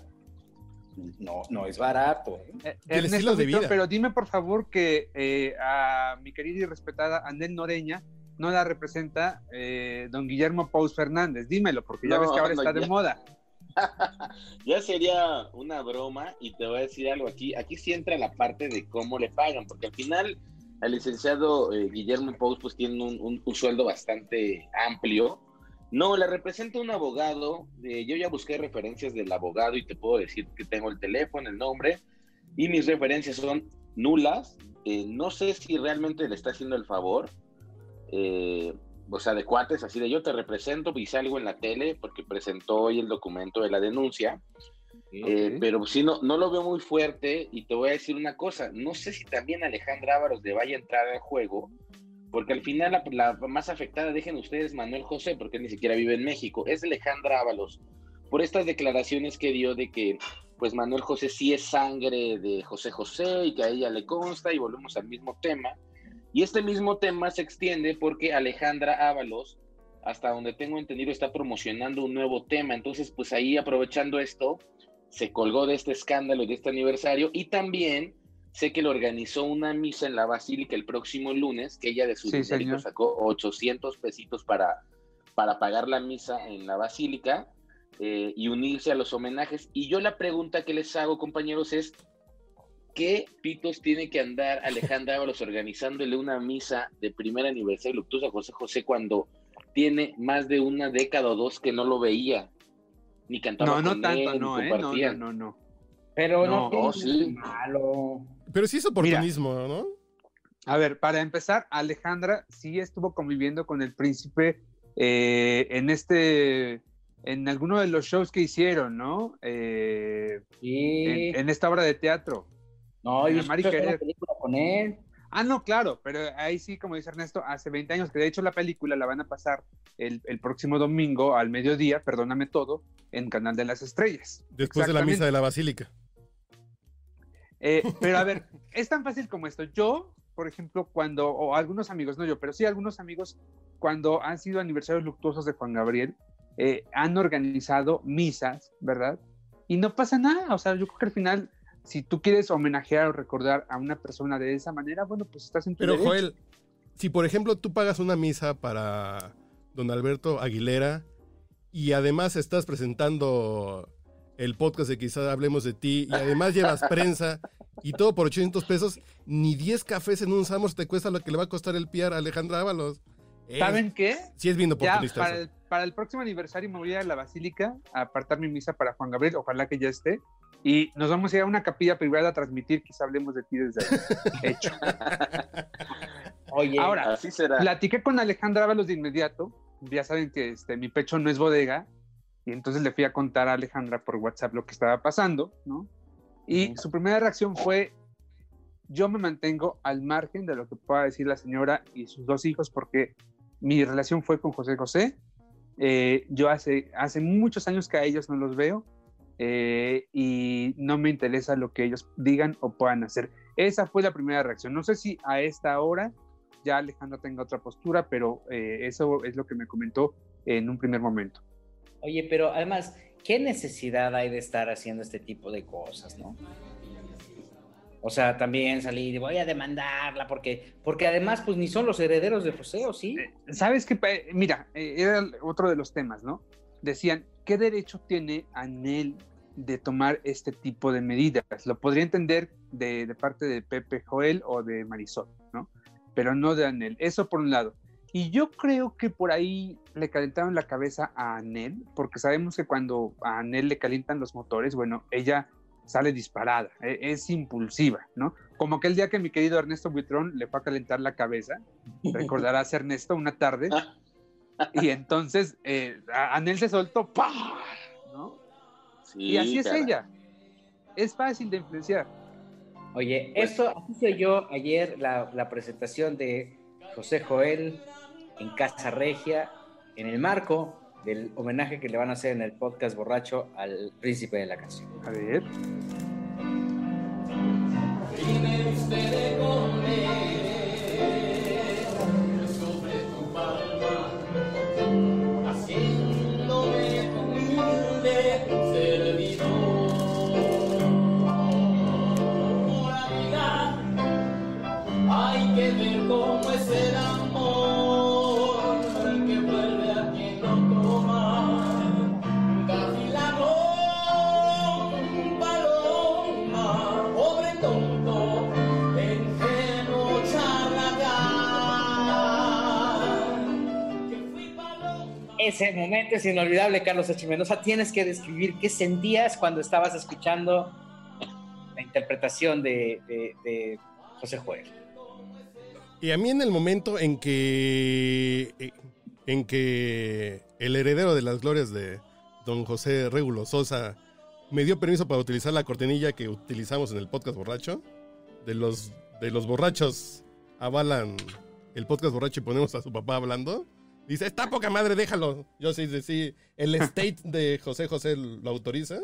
no, no es barato. ¿eh? eh pero dime por favor que eh, a mi querida y respetada Andel Noreña no la representa eh, don Guillermo Paus Fernández. Dímelo, porque ya ves que ahora está de moda. <laughs> ya sería una broma y te voy a decir algo aquí. Aquí sí entra la parte de cómo le pagan, porque al final el licenciado Guillermo Paus pues tiene un, un, sueldo bastante amplio No, la representa un abogado. eh, yo ya busqué referencias del abogado y te puedo decir que tengo el teléfono, el nombre, y mis referencias son nulas. Eh, no sé si realmente le está haciendo el favor, eh, o sea, de cuates, así de yo te represento y salgo en la tele porque presentó hoy el documento de la denuncia. Eh, pero sí, no, no lo veo muy fuerte y te voy a decir una cosa, no sé si también Alejandra Ábalos le vaya a entrar al juego, porque al final la, más afectada, dejen ustedes Manuel José, porque ni siquiera vive en México, es Alejandra Ábalos, por estas declaraciones que dio de que pues Manuel José sí es sangre de José José y que a ella le consta y volvemos al mismo tema. Y este mismo tema se extiende porque Alejandra Ábalos, hasta donde tengo entendido, está promocionando un nuevo tema. Entonces, pues ahí aprovechando esto, se colgó de este escándalo y de este aniversario y también sé que le organizó una misa en la basílica el próximo lunes, que ella de su Sí, dinerito sacó 800 pesitos para, para pagar la misa en la basílica eh, y unirse a los homenajes. Y yo la pregunta que les hago, compañeros, es ¿qué pitos tiene que andar Alejandra <laughs> Ábalos organizándole una misa de primer aniversario luctuoso a José José cuando tiene más de una década o dos que no lo veía? Ni cantaba No, no con tanto, él, no, ni ¿eh? No, no, compartían. no, no. Pero no, No, tiene oh, sí. malo. Pero sí es oportunismo, ¿no? A ver, para empezar, Alejandra sí estuvo conviviendo con el príncipe eh, en este, en alguno de los shows que hicieron, ¿no? Eh, Sí. en, en esta obra de teatro. no, yo la Mari una película con él. Ah, no, claro, pero ahí sí, como dice Ernesto, hace 20 años, que de hecho la película la van a pasar el, el próximo domingo al mediodía, perdóname todo, en Canal de las Estrellas. Después de la misa de la basílica. Eh, <laughs> pero a ver, es tan fácil como esto. Yo, por ejemplo, cuando, o algunos amigos, no yo, pero sí algunos amigos, cuando han sido aniversarios luctuosos de Juan Gabriel, eh, han organizado misas, ¿verdad? Y no pasa nada. O sea, yo creo que al final, si tú quieres homenajear o recordar a una persona de esa manera, bueno, pues estás en tu Pero derecho. Joel, si por ejemplo tú pagas una misa para don Alberto Aguilera y además estás presentando el podcast de quizás hablemos de ti y además llevas prensa y todo por 800 pesos, ni 10 cafés en un Samos te cuesta lo que le va a costar el PR a Alejandra Ábalos. ¿Saben qué? Sí es bien Ya, oportunista para eso. el, para el próximo aniversario me voy a ir a la Basílica a apartar mi misa para Juan Gabriel, ojalá que ya esté. Y nos vamos a ir a una capilla privada a transmitir, quizá hablemos de ti desde ahí. <laughs> Hecho. Oye, Ahora, Así será. Platiqué con Alejandra Ábalos de inmediato. Ya saben que este, mi pecho no es bodega. Y entonces le fui a contar a Alejandra por WhatsApp lo que estaba pasando, ¿no? Y Ujú. su primera reacción fue, yo me mantengo al margen de lo que pueda decir la señora y sus dos hijos porque mi relación fue con José José. Eh, yo hace, hace muchos años que a ellos no los veo eh, y no me interesa lo que ellos digan o puedan hacer. Esa fue la primera reacción. No sé si a esta hora ya Alejandra tenga otra postura, pero eh, eso es lo que me comentó en un primer momento. Oye, pero además, ¿qué necesidad hay de estar haciendo este tipo de cosas, no? O sea, también salir y voy a demandarla porque, porque además, pues ni son los herederos de José, ¿o sí? ¿Sabes qué? Pa- Mira, eh, era otro de los temas, ¿no? Decían, ¿qué derecho tiene Anel de tomar este tipo de medidas? Lo podría entender de, de parte de Pepe Joel o de Marisol, ¿no? Pero no de Anel. Eso por un lado. Y yo creo que por ahí le calentaron la cabeza a Anel, porque sabemos que cuando a Anel le calientan los motores, bueno, ella sale disparada, e- es impulsiva, ¿no? Como aquel día que mi querido Ernesto Buitrón le fue a calentar la cabeza, <laughs> recordarás Ernesto una tarde, y entonces eh, Anel se soltó, ¡pah! ¿no? Sí, Y así es ella, es fácil de influenciar. Oye, esto, así se oyó ayer la, la presentación de José Joel en Casa Regia, en el marco del homenaje que le van a hacer en el podcast borracho al príncipe de la canción. A ver. Ese momento es inolvidable, Carlos H. Mendoza. Tienes que describir qué sentías cuando estabas escuchando la interpretación de, José Joel. Y a mí en el momento en que en que el heredero de las glorias de don José Régulo Sosa me dio permiso para utilizar la cortinilla que utilizamos en el podcast borracho, de los de los borrachos avalan el podcast borracho y ponemos a su papá hablando. Dice, está poca madre, déjalo. Yo sí, sí, sí. El <laughs> state de José José lo autoriza.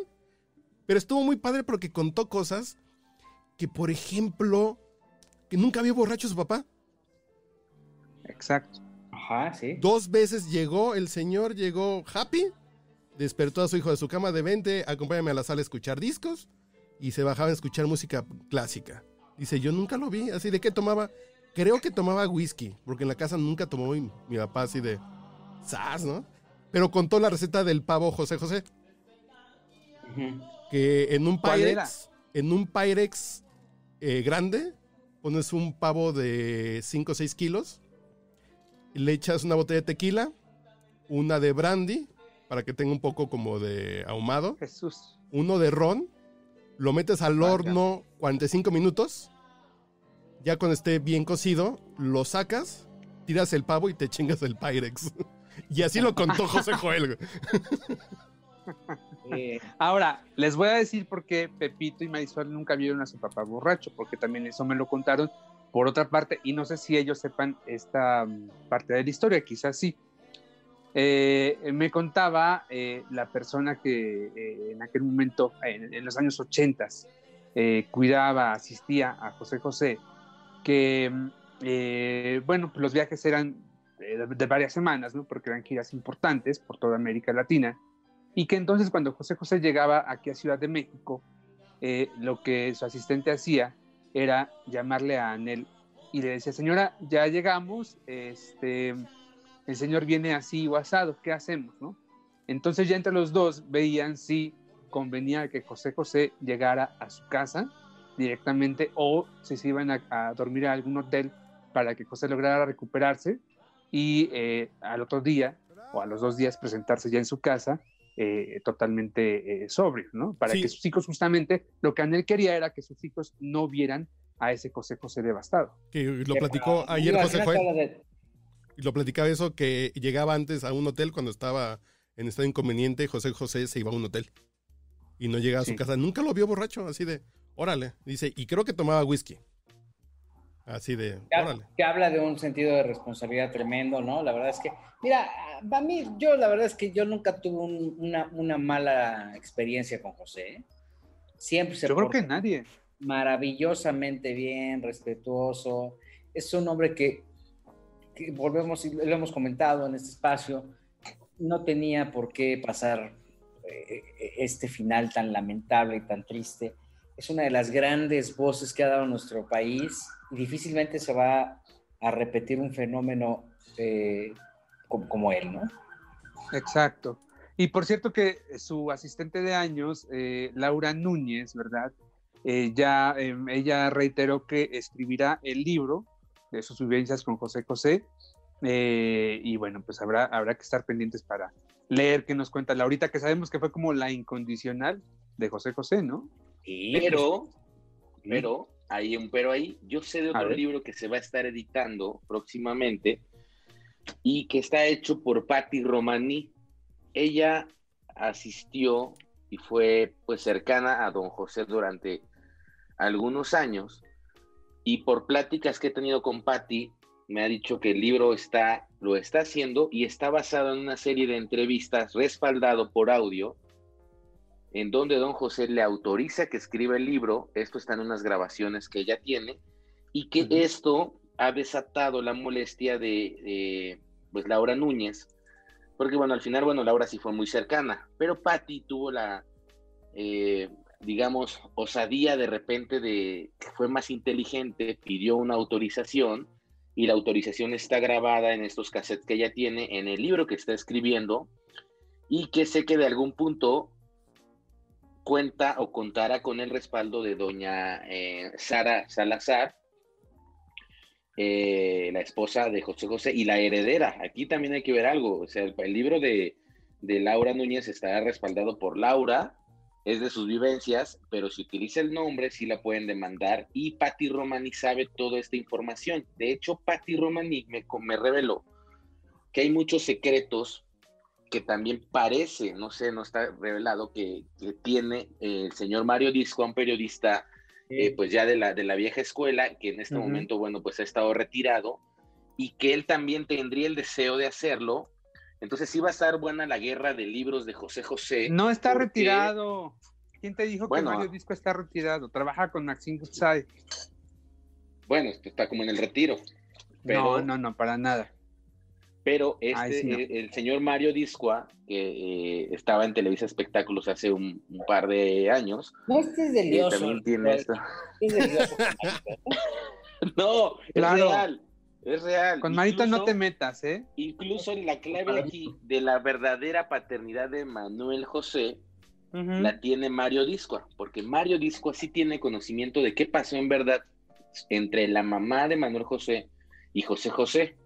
Pero estuvo muy padre porque contó cosas que, por ejemplo, que nunca vio borracho su papá. Exacto. Ajá, sí. Dos veces llegó, el señor llegó happy, despertó a su hijo de su cama de 20, acompáñame a la sala a escuchar discos y se bajaba a escuchar música clásica. Dice, yo nunca lo vi, así de qué tomaba. Creo que tomaba whisky, porque en la casa nunca tomó mi, mi papá así de sas, ¿no? Pero contó la receta del pavo José José, que en un. Pyrex, en un Pyrex eh, grande, pones un pavo de 5 o 6 kilos, le echas una botella de tequila, una de brandy, para que tenga un poco como de ahumado, Jesús. uno de ron, lo metes al Válgame. horno 45 minutos, ya cuando esté bien cocido, lo sacas, tiras el pavo y te chingas el Pyrex. <laughs> y así lo contó José <laughs> Joel. Eh, Ahora, les voy a decir por qué Pepito y Marisol nunca vieron a su papá borracho, porque también eso me lo contaron por otra parte, y no sé si ellos sepan esta mm, parte de la historia, quizás sí. Eh, me contaba eh, la persona que eh, en aquel momento, en, en los años 80, eh, cuidaba, asistía a José José, que, mm, eh, bueno, pues los viajes eran eh, de, varias semanas, ¿no? Porque eran giras importantes por toda América Latina y que entonces cuando José José llegaba aquí a Ciudad de México, eh, lo que su asistente hacía era llamarle a Anel y le decía, señora, ya llegamos, este, el señor viene así o asado, ¿qué hacemos? No? Entonces ya entre los dos veían si convenía que José José llegara a su casa directamente o si se iban a, a dormir a algún hotel para que José lograra recuperarse y eh, al otro día o a los dos días presentarse ya en su casa eh, totalmente eh, sobrio, ¿no? Para Sí. que sus hijos justamente, lo que Anel quería era que sus hijos no vieran a ese José José devastado. Que lo platicó ayer José Joel. Y lo platicaba eso, que llegaba antes a un hotel cuando estaba en estado inconveniente, José José se iba a un hotel. Y no llegaba a su Sí. casa. Nunca lo vio borracho, así de, órale. Dice, y creo que tomaba whisky. Así de, que, órale. que habla de un sentido de responsabilidad tremendo, ¿no? La verdad es que, mira, a mí, yo la verdad es que yo nunca tuve un- una, una mala experiencia con José. ¿eh? Siempre se Yo creo portó que nadie. maravillosamente bien, respetuoso. Es un hombre que, que volvemos, y lo hemos comentado en este espacio, no tenía por qué pasar eh, este final tan lamentable y tan triste. Es una de las grandes voces que ha dado nuestro país y difícilmente se va a repetir un fenómeno eh, como, él, ¿no? Exacto. Y por cierto que su asistente de años, eh, Laura Núñez, ¿verdad? Eh, ya eh, ella reiteró que escribirá el libro de sus vivencias con José José. y bueno, pues habrá, habrá que estar pendientes para leer qué nos cuenta Laurita, que sabemos que fue como la incondicional de José José, ¿no? Pero, pues, pero, hay un pero ahí. Yo sé de otro libro que se va a estar editando próximamente y que está hecho por Patti Romani. Ella asistió y fue pues cercana a don José durante algunos años y por pláticas que he tenido con Patti me ha dicho que el libro está lo está haciendo y está basado en una serie de entrevistas respaldado por audio en donde don José le autoriza que escriba el libro, esto está en unas grabaciones que ella tiene, y que esto ha desatado la molestia de, de, pues Laura Núñez, porque bueno, al final, bueno, Laura sí fue muy cercana, pero Patti tuvo la, eh, digamos, osadía de repente de que fue más inteligente, pidió una autorización, y la autorización está grabada en estos cassettes que ella tiene, en el libro que está escribiendo, y que sé que de algún punto cuenta o contará con el respaldo de doña eh, Sara Salazar, eh, la esposa de José José y la heredera. Aquí también hay que ver algo. O sea, el, libro de, de Laura Núñez está respaldado por Laura, es de sus vivencias, pero si utiliza el nombre, sí la pueden demandar. Y Patti Romani sabe toda esta información. De hecho, Patti Romani me, me reveló que hay muchos secretos que también parece, no sé, no está revelado, que, que tiene el señor Mario Disco, un periodista, eh, pues ya de la, de la vieja escuela, que en este momento, bueno, pues ha estado retirado, y que él también tendría el deseo de hacerlo. Entonces sí va a estar buena la guerra de libros de José José. No está porque- retirado. ¿Quién te dijo Bueno, que Mario ah. Disco está retirado? Trabaja con Maxine Goodside. Bueno, está como en el retiro. Pero, No, no, no, para nada. Pero este, Ay, sí, no. el, el señor Mario Discoa, que eh, estaba en Televisa Espectáculos hace un, un par de años, No, este es del Dios. también tiene esto. Es del Dios. <laughs> No, es Claro. real. Es real. Con Marito no te metas, ¿eh? Incluso la clave aquí de la verdadera paternidad de Manuel José la tiene Mario Discoa, porque Mario Discoa sí tiene conocimiento de qué pasó en verdad entre la mamá de Manuel José y José José.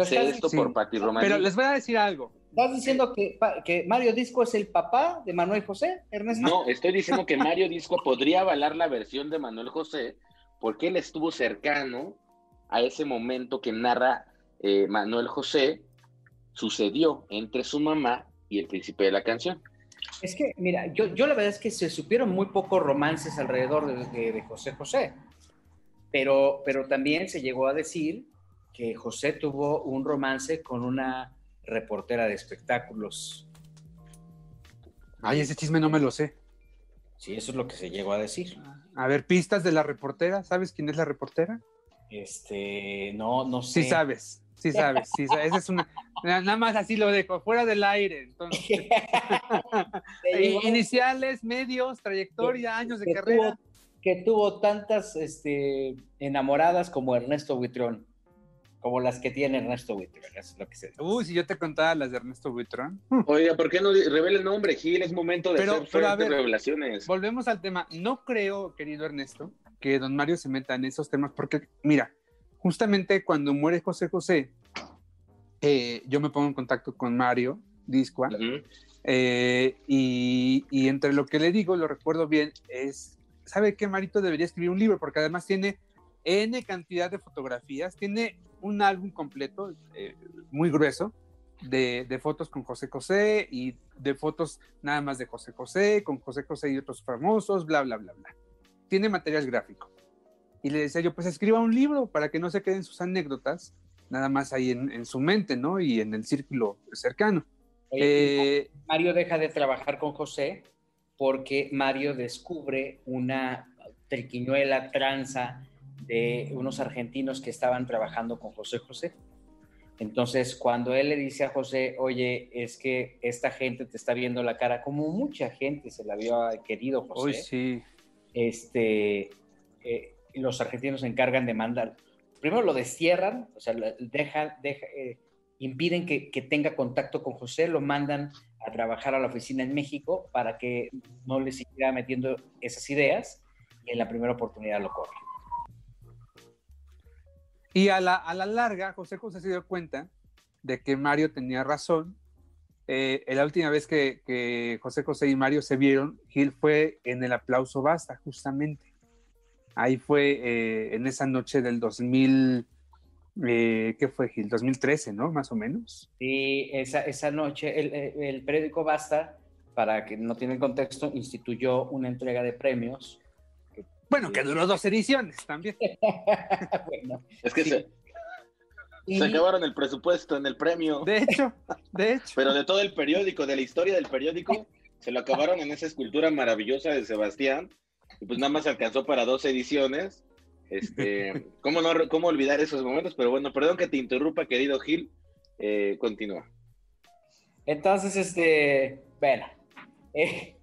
O sea, estás, esto sí. por Pati Romani. Pero les voy a decir algo. estás diciendo que, Mario Disco es el papá de Manuel José, Ernesto. No, estoy diciendo que Mario Disco podría avalar la versión de Manuel José porque él estuvo cercano a ese momento que narra eh, Manuel José sucedió entre su mamá y el príncipe de la canción. Es que, mira, yo, yo la verdad es que se supieron muy pocos romances alrededor de, de- de José José, pero, pero también se llegó a decir que José tuvo un romance con una reportera de espectáculos. Ay, ese chisme no me lo sé. Sí, eso es lo que se llegó a decir. A ver, pistas de la reportera. ¿Sabes quién es la reportera? Este, no, no sé. Sí sabes, sí sabes, sí sabes. Esa es una. Nada más así lo dejo, fuera del aire. Entonces, i- <laughs> iniciales, medios, trayectoria, años de que carrera. tuvo, que tuvo tantas este, enamoradas como Ernesto Buitrón, como las que tiene Ernesto Buitrón, eso es lo que se dice. Uy, si yo te contaba las de Ernesto Buitrón. Oiga, ¿por qué no revela el nombre, Gil? Es momento de Pero- hacer pero a fuertes ver, revelaciones. Volvemos al tema. No creo, querido Ernesto, que don Mario se meta en esos temas, porque, mira, justamente cuando muere José José, eh, yo me pongo en contacto con Mario Discoa, Ujú. eh, y, y entre lo que le digo, lo recuerdo bien, es, ¿sabe qué, Marito? Debería escribir un libro, porque además tiene N cantidad de fotografías, tiene un álbum completo, eh, muy grueso, de, de fotos con José José y de fotos nada más de José José, con José José y otros famosos, bla, bla, bla, bla. Tiene material gráfico. Y le decía yo, pues escriba un libro para que no se queden sus anécdotas, nada más ahí en, en su mente, ¿no? Y en el círculo cercano. Eh, Mario deja de trabajar con José porque Mario descubre una triquiñuela tranza de unos argentinos que estaban trabajando con José José. Entonces, cuando él le dice a José, oye, es que esta gente te está viendo la cara, como mucha gente se la había querido José, sí. este, eh, los argentinos se encargan de mandar, primero lo destierran, o sea, deja- eh, impiden que, que tenga contacto con José, lo mandan a trabajar a la oficina en México para que no le siguiera metiendo esas ideas y en la primera oportunidad lo corre. Y a la, a la larga, José José se dio cuenta de que Mario tenía razón. Eh, la última vez que, que José José y Mario se vieron, Gil fue en el aplauso basta, justamente. Ahí fue eh, en esa noche del 2000, eh, ¿qué fue Gil? 2013, ¿no? Más o menos. Y esa, esa noche el, el periódico Basta, para que no tiene contexto, instituyó una entrega de premios. Bueno, que duró dos ediciones también. <laughs> bueno, Es que Sí. se, y- se acabaron el presupuesto en el premio. De hecho, de hecho. Pero de todo el periódico, de la historia del periódico, se lo acabaron en esa escultura maravillosa de Sebastián. Y pues nada más alcanzó para dos ediciones. Este, <laughs> ¿cómo, no, ¿Cómo olvidar esos momentos? Pero bueno, perdón que te interrumpa, querido Gil. Eh, continúa. Entonces, este, bueno, <laughs> eh.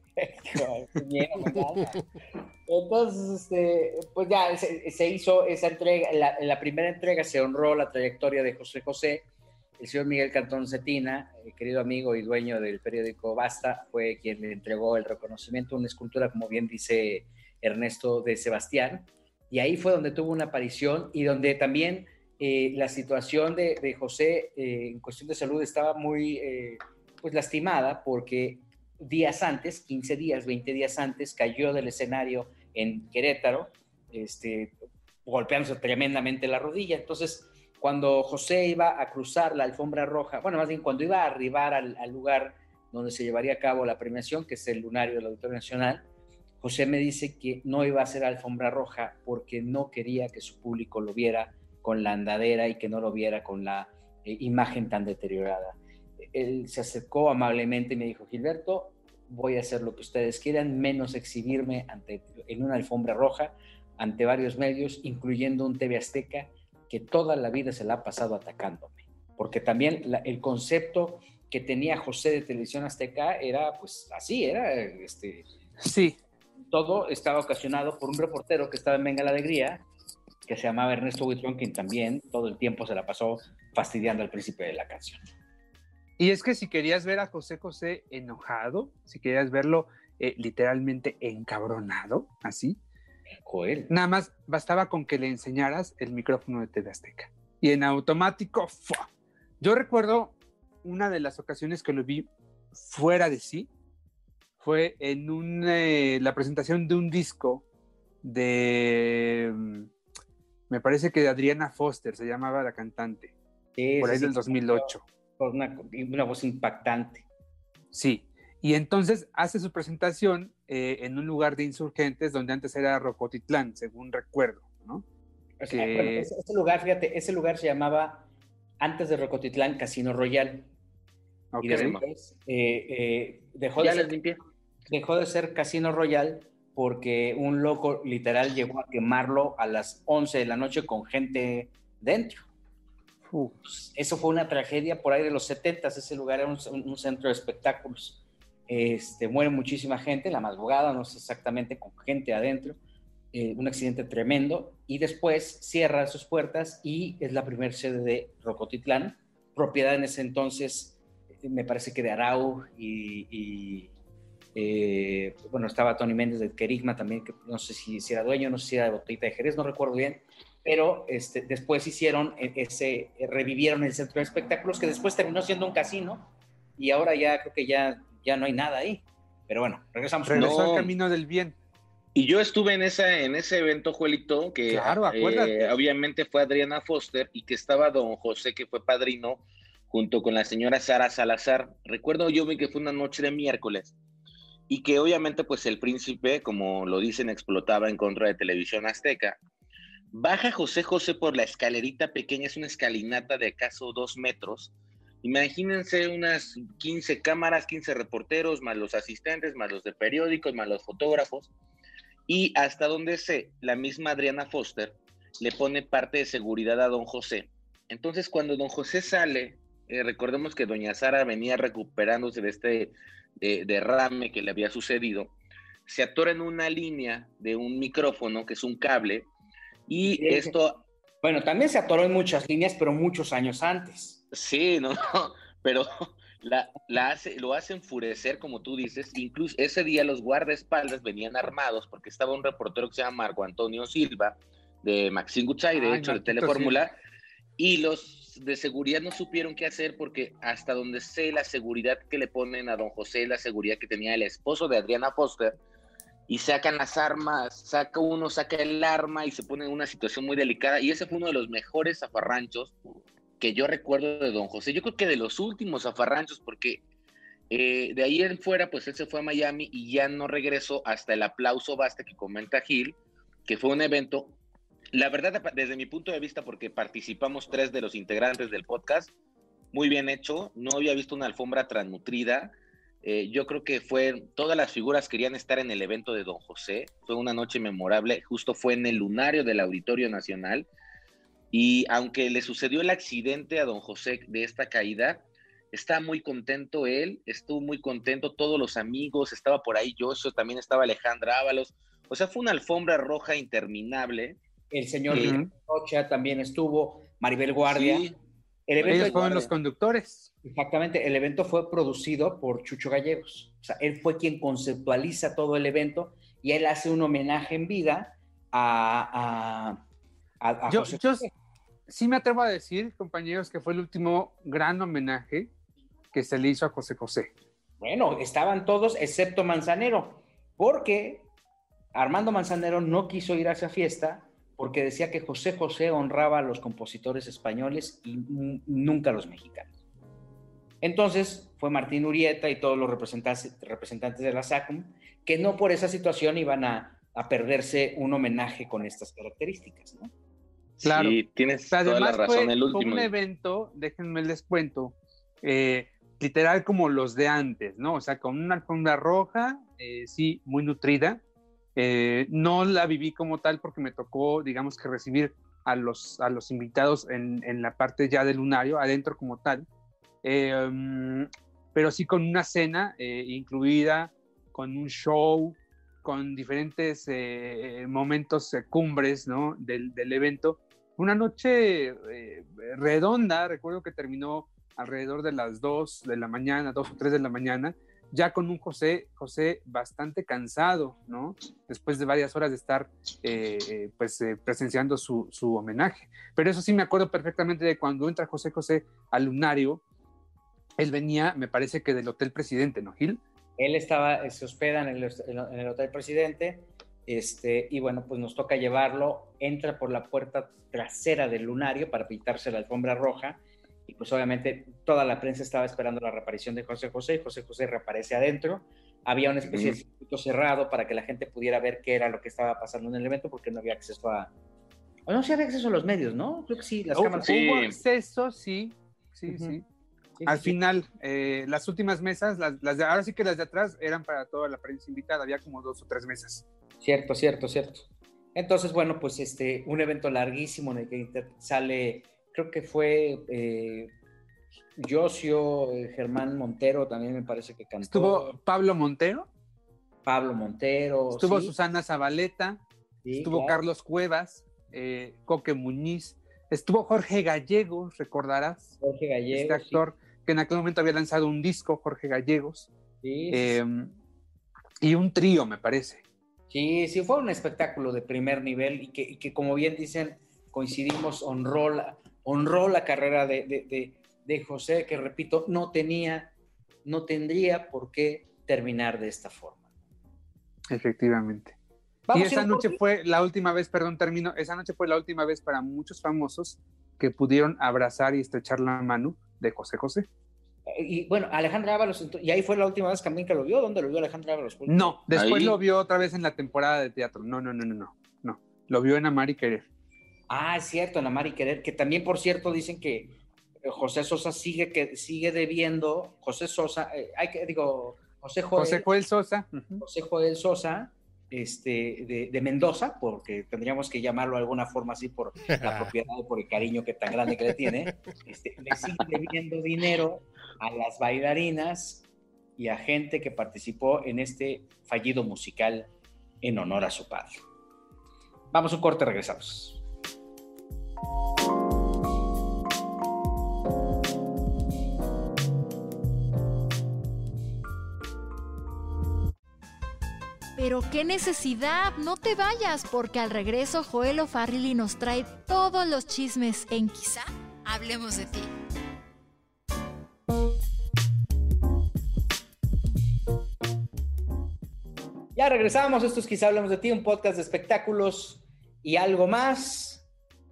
Entonces, este, pues ya se, se hizo esa entrega, la, en la primera entrega se honró la trayectoria de José José, el señor Miguel Cantón Cetina, el querido amigo y dueño del periódico Basta, fue quien le entregó el reconocimiento, una escultura, como bien dice Ernesto de Sebastián, y ahí fue donde tuvo una aparición y donde también eh, la situación de, de José eh, en cuestión de salud estaba muy eh, pues lastimada porque días antes, 15 días, 20 días antes, cayó del escenario en Querétaro, este, golpeándose tremendamente la rodilla. Entonces, cuando José iba a cruzar la alfombra roja, bueno, más bien cuando iba a arribar al, lugar donde se llevaría a cabo la premiación, que es el lunario del Auditorio Nacional, José me dice que no iba a hacer alfombra roja porque no quería que su público lo viera con la andadera y que no lo viera con la eh, imagen tan deteriorada. Él se acercó amablemente y me dijo, Gilberto, voy a hacer lo que ustedes quieran, menos exhibirme ante, en una alfombra roja ante varios medios, incluyendo un TV Azteca, que toda la vida se la ha pasado atacándome. Porque también la, el concepto que tenía José de Televisión Azteca era pues así, era este, Sí, todo estaba ocasionado por un reportero que estaba en Venga la Alegría, que se llamaba Ernesto Buitrón, quien también todo el tiempo se la pasó fastidiando al príncipe de la canción. y es que si querías ver a José José enojado, si querías verlo eh, literalmente encabronado, así, Joel. nada más bastaba con que le enseñaras el micrófono de TV Azteca. Y en automático, ¡fua! yo recuerdo una de las ocasiones que lo vi fuera de sí, fue en un, eh, la presentación de un disco de, mm, me parece que de Adriana Foster, se llamaba la cantante, Sí, por ahí sí, del sí, 2008. con Una, una voz impactante. Sí, y entonces hace su presentación eh, en un lugar de insurgentes donde antes era Rocotitlán, según recuerdo, ¿no? O sea, Que- bueno, ese, ese lugar, fíjate, ese lugar se llamaba, antes de Rocotitlán, Casino Royal. Ok. Y después eh, eh, dejó, de Ya ser, dejó de ser Casino Royal porque un loco literal llegó a quemarlo a las 11 de la noche con gente dentro. Uf, Eso fue una tragedia por ahí de los 70, ese lugar era un, un centro de espectáculos. Este, muere muchísima gente en la madrugada, no sé exactamente, con gente adentro. eh, un accidente tremendo. Y después cierra sus puertas y es la primera sede de Rocotitlán, propiedad en ese entonces, eh, me parece que de Arau y, y, eh, bueno, estaba Tony Méndez de Querigma también, que no sé si, era dueño, no sé si era de Botellita de Jerez, no recuerdo bien, pero este, después hicieron e- ese, revivieron el centro de espectáculos que después terminó siendo un casino y ahora ya creo que ya, ya no hay nada ahí. Pero bueno, regresamos. regresó No. al camino del bien. Y yo estuve en, esa, en ese evento, Juelito, que Claro, acuérdate. eh, obviamente fue Adriana Foster y que estaba don José, que fue padrino, junto con la señora Sara Salazar. Recuerdo yo vi que fue una noche de miércoles y que obviamente pues el príncipe, como lo dicen, explotaba en contra de Televisión Azteca. Baja José José por la escalerita pequeña, es una escalinata de acaso dos metros. Imagínense unas 15 cámaras, 15 reporteros, más los asistentes, más los de periódicos, más los fotógrafos. Y hasta donde sé, la misma Adriana Foster le pone parte de seguridad a don José. Entonces, cuando don José sale, eh, recordemos que doña Sara venía recuperándose de este eh, derrame que le había sucedido, se atora en una línea de un micrófono, que es un cable, y Sí. esto, Bueno, también se atoró en muchas líneas, pero muchos años antes. Sí, no, no, pero <laughs> la, la hace, lo hace enfurecer, como tú dices. Incluso ese día los guardaespaldas venían armados porque estaba un reportero que se llama Marco Antonio Silva, de Maxine Guchay, de Ay, hecho, de Telefórmula, y los de seguridad no supieron qué hacer porque hasta donde sé la seguridad que le ponen a don José, la seguridad que tenía el esposo de Adriana Foster, y sacan las armas, saca uno, saca el arma y se pone en una situación muy delicada, y ese fue uno de los mejores zafarranchos que yo recuerdo de don José. Yo creo que de los últimos zafarranchos, porque eh, de ahí en fuera, pues él se fue a Miami y ya no regresó hasta el aplauso basta que comenta Gil, que fue un evento, la verdad, desde mi punto de vista, porque participamos tres de los integrantes del podcast, muy bien hecho, no había visto una alfombra transnutrida. Eh, yo creo que fue, todas las figuras querían estar en el evento de Don José, fue una noche memorable, justo fue en el lunario del Auditorio Nacional, y aunque le sucedió el accidente a Don José de esta caída, está muy contento él, estuvo muy contento, todos los amigos, estaba por ahí Joshua, también estaba Alejandra Ábalos, o sea, fue una alfombra roja interminable. El señor. Guillermo Rocha también estuvo, Maribel Guardia. Sí, El evento, Ellos fueron los conductores. exactamente, el evento fue producido por Chucho Gallegos. O sea, él fue quien conceptualiza todo el evento y él hace un homenaje en vida a, a, a- a Yo, José yo José. Sí me atrevo a decir, compañeros, que fue el último gran homenaje que se le hizo a José José. Bueno, estaban todos excepto Manzanero, porque Armando Manzanero no quiso ir a esa fiesta porque decía que José José honraba a los compositores españoles y nunca a los mexicanos. Entonces fue Martín Urieta y todos los representantes, de la SACUM que no por esa situación iban a, a perderse un homenaje con estas características, ¿no? Claro. Sí, tienes toda la razón. Fue, el último. Fue un evento, déjenme les cuento, eh, literal como los de antes, ¿no? O sea, con una alfombra roja, eh, sí, muy nutrida. Eh, no la viví como tal porque me tocó, digamos que recibir a los, a los invitados en, en la parte ya del lunario, adentro como tal. Eh, pero sí con una cena eh, incluida, con un show, con diferentes eh, momentos eh, cumbres ¿no? del, del, evento. Una noche eh, redonda, recuerdo que terminó alrededor de las 2 de la mañana, 2 o 3 de la mañana, ya con un José, José bastante cansado, ¿no? Después de varias horas de estar eh, pues eh, presenciando su, su, homenaje. Pero eso sí me acuerdo perfectamente de cuando entra José José al lunario, él venía, me parece que del Hotel Presidente, ¿no, Gil? Él estaba, se hospeda en el, en el Hotel Presidente, este, y bueno, pues nos toca llevarlo, entra por la puerta trasera del lunario para pintarse la alfombra roja, y pues obviamente toda la prensa estaba esperando la reaparición de José José, José José reaparece adentro, había una especie de circuito cerrado para que la gente pudiera ver qué era lo que estaba pasando en el evento porque no había acceso a... O no, sí había acceso a los medios, ¿no? Creo que sí, las oh, cámaras... Sí. Hubo acceso, sí, sí, uh -huh. sí. Sí, Al sí. final, eh, las últimas mesas, las, las de, ahora sí que las de atrás eran para toda la prensa invitada, había como dos o tres mesas. Cierto, cierto, cierto. Entonces, bueno, pues este, un evento larguísimo en el que sale, creo que fue eh, Josio, eh, Germán Montero, también me parece que cantó. Estuvo Pablo Montero. Pablo Montero. Estuvo ¿sí? Susana Zabaleta. Sí, estuvo claro. Carlos Cuevas, eh, Coque Muñiz. Estuvo Jorge Gallegos, recordarás. Jorge Gallegos. Este actor sí. Que en aquel momento había lanzado un disco, Jorge Gallegos. Eh, y un trío, me parece. Sí, sí, fue un espectáculo de primer nivel y que, y que como bien dicen, coincidimos, honró la, honró la carrera de, de, de, de, José, que repito, no tenía, no tendría por qué terminar de esta forma. Efectivamente. y esa noche fue la última vez, perdón, termino, esa noche fue la última vez para muchos famosos que pudieron abrazar y estrechar la mano de José José. Y bueno, Alejandra Ábalos, y ahí fue la última vez también que lo vio. ¿Dónde lo vio Alejandra Ábalos? No, después ahí. lo vio otra vez en la temporada de teatro. No, no, no, no, no. no. Lo vio en Amar y Querer. Ah, es cierto, en Amar y Querer, que también, por cierto, dicen que José Sosa sigue, que, sigue debiendo, José Sosa, eh, hay que, digo, José Joel, José Joel Sosa. Uh -huh. José Joel Sosa, este, de, Mendoza, porque tendríamos que llamarlo de alguna forma así por la propiedad y por el cariño que tan grande que le tiene, este, le sigue debiendo dinero a las bailarinas y a gente que participó en este fallido musical en honor a su padre. Vamos a un corte, regresamos. Pero qué necesidad, no te vayas, porque al regreso Joel O'Farrilly nos trae todos los chismes en Quizá Hablemos de ti. Ya regresamos, esto es Quizá Hablemos de ti, un podcast de espectáculos y algo más.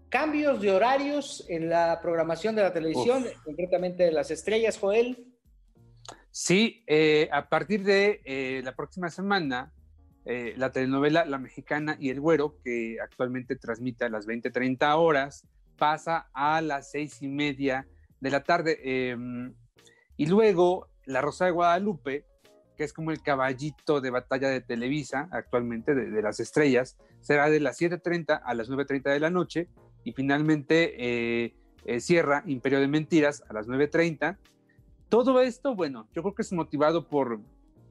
Cambios de horarios en la programación de la televisión, Uf. concretamente de las estrellas, Joel. Sí, eh, a partir de eh, la próxima semana eh, la telenovela La Mexicana y El Güero, que actualmente transmite a las 20-30 horas, pasa a las seis y media de la tarde. Eh, y luego La Rosa de Guadalupe, que es como el caballito de batalla de Televisa actualmente, de, de las estrellas, será de las 7.30 a las 9.30 de la noche. Y finalmente eh, eh, cierra Imperio de Mentiras a las 9.30. Todo esto, bueno, yo creo que es motivado por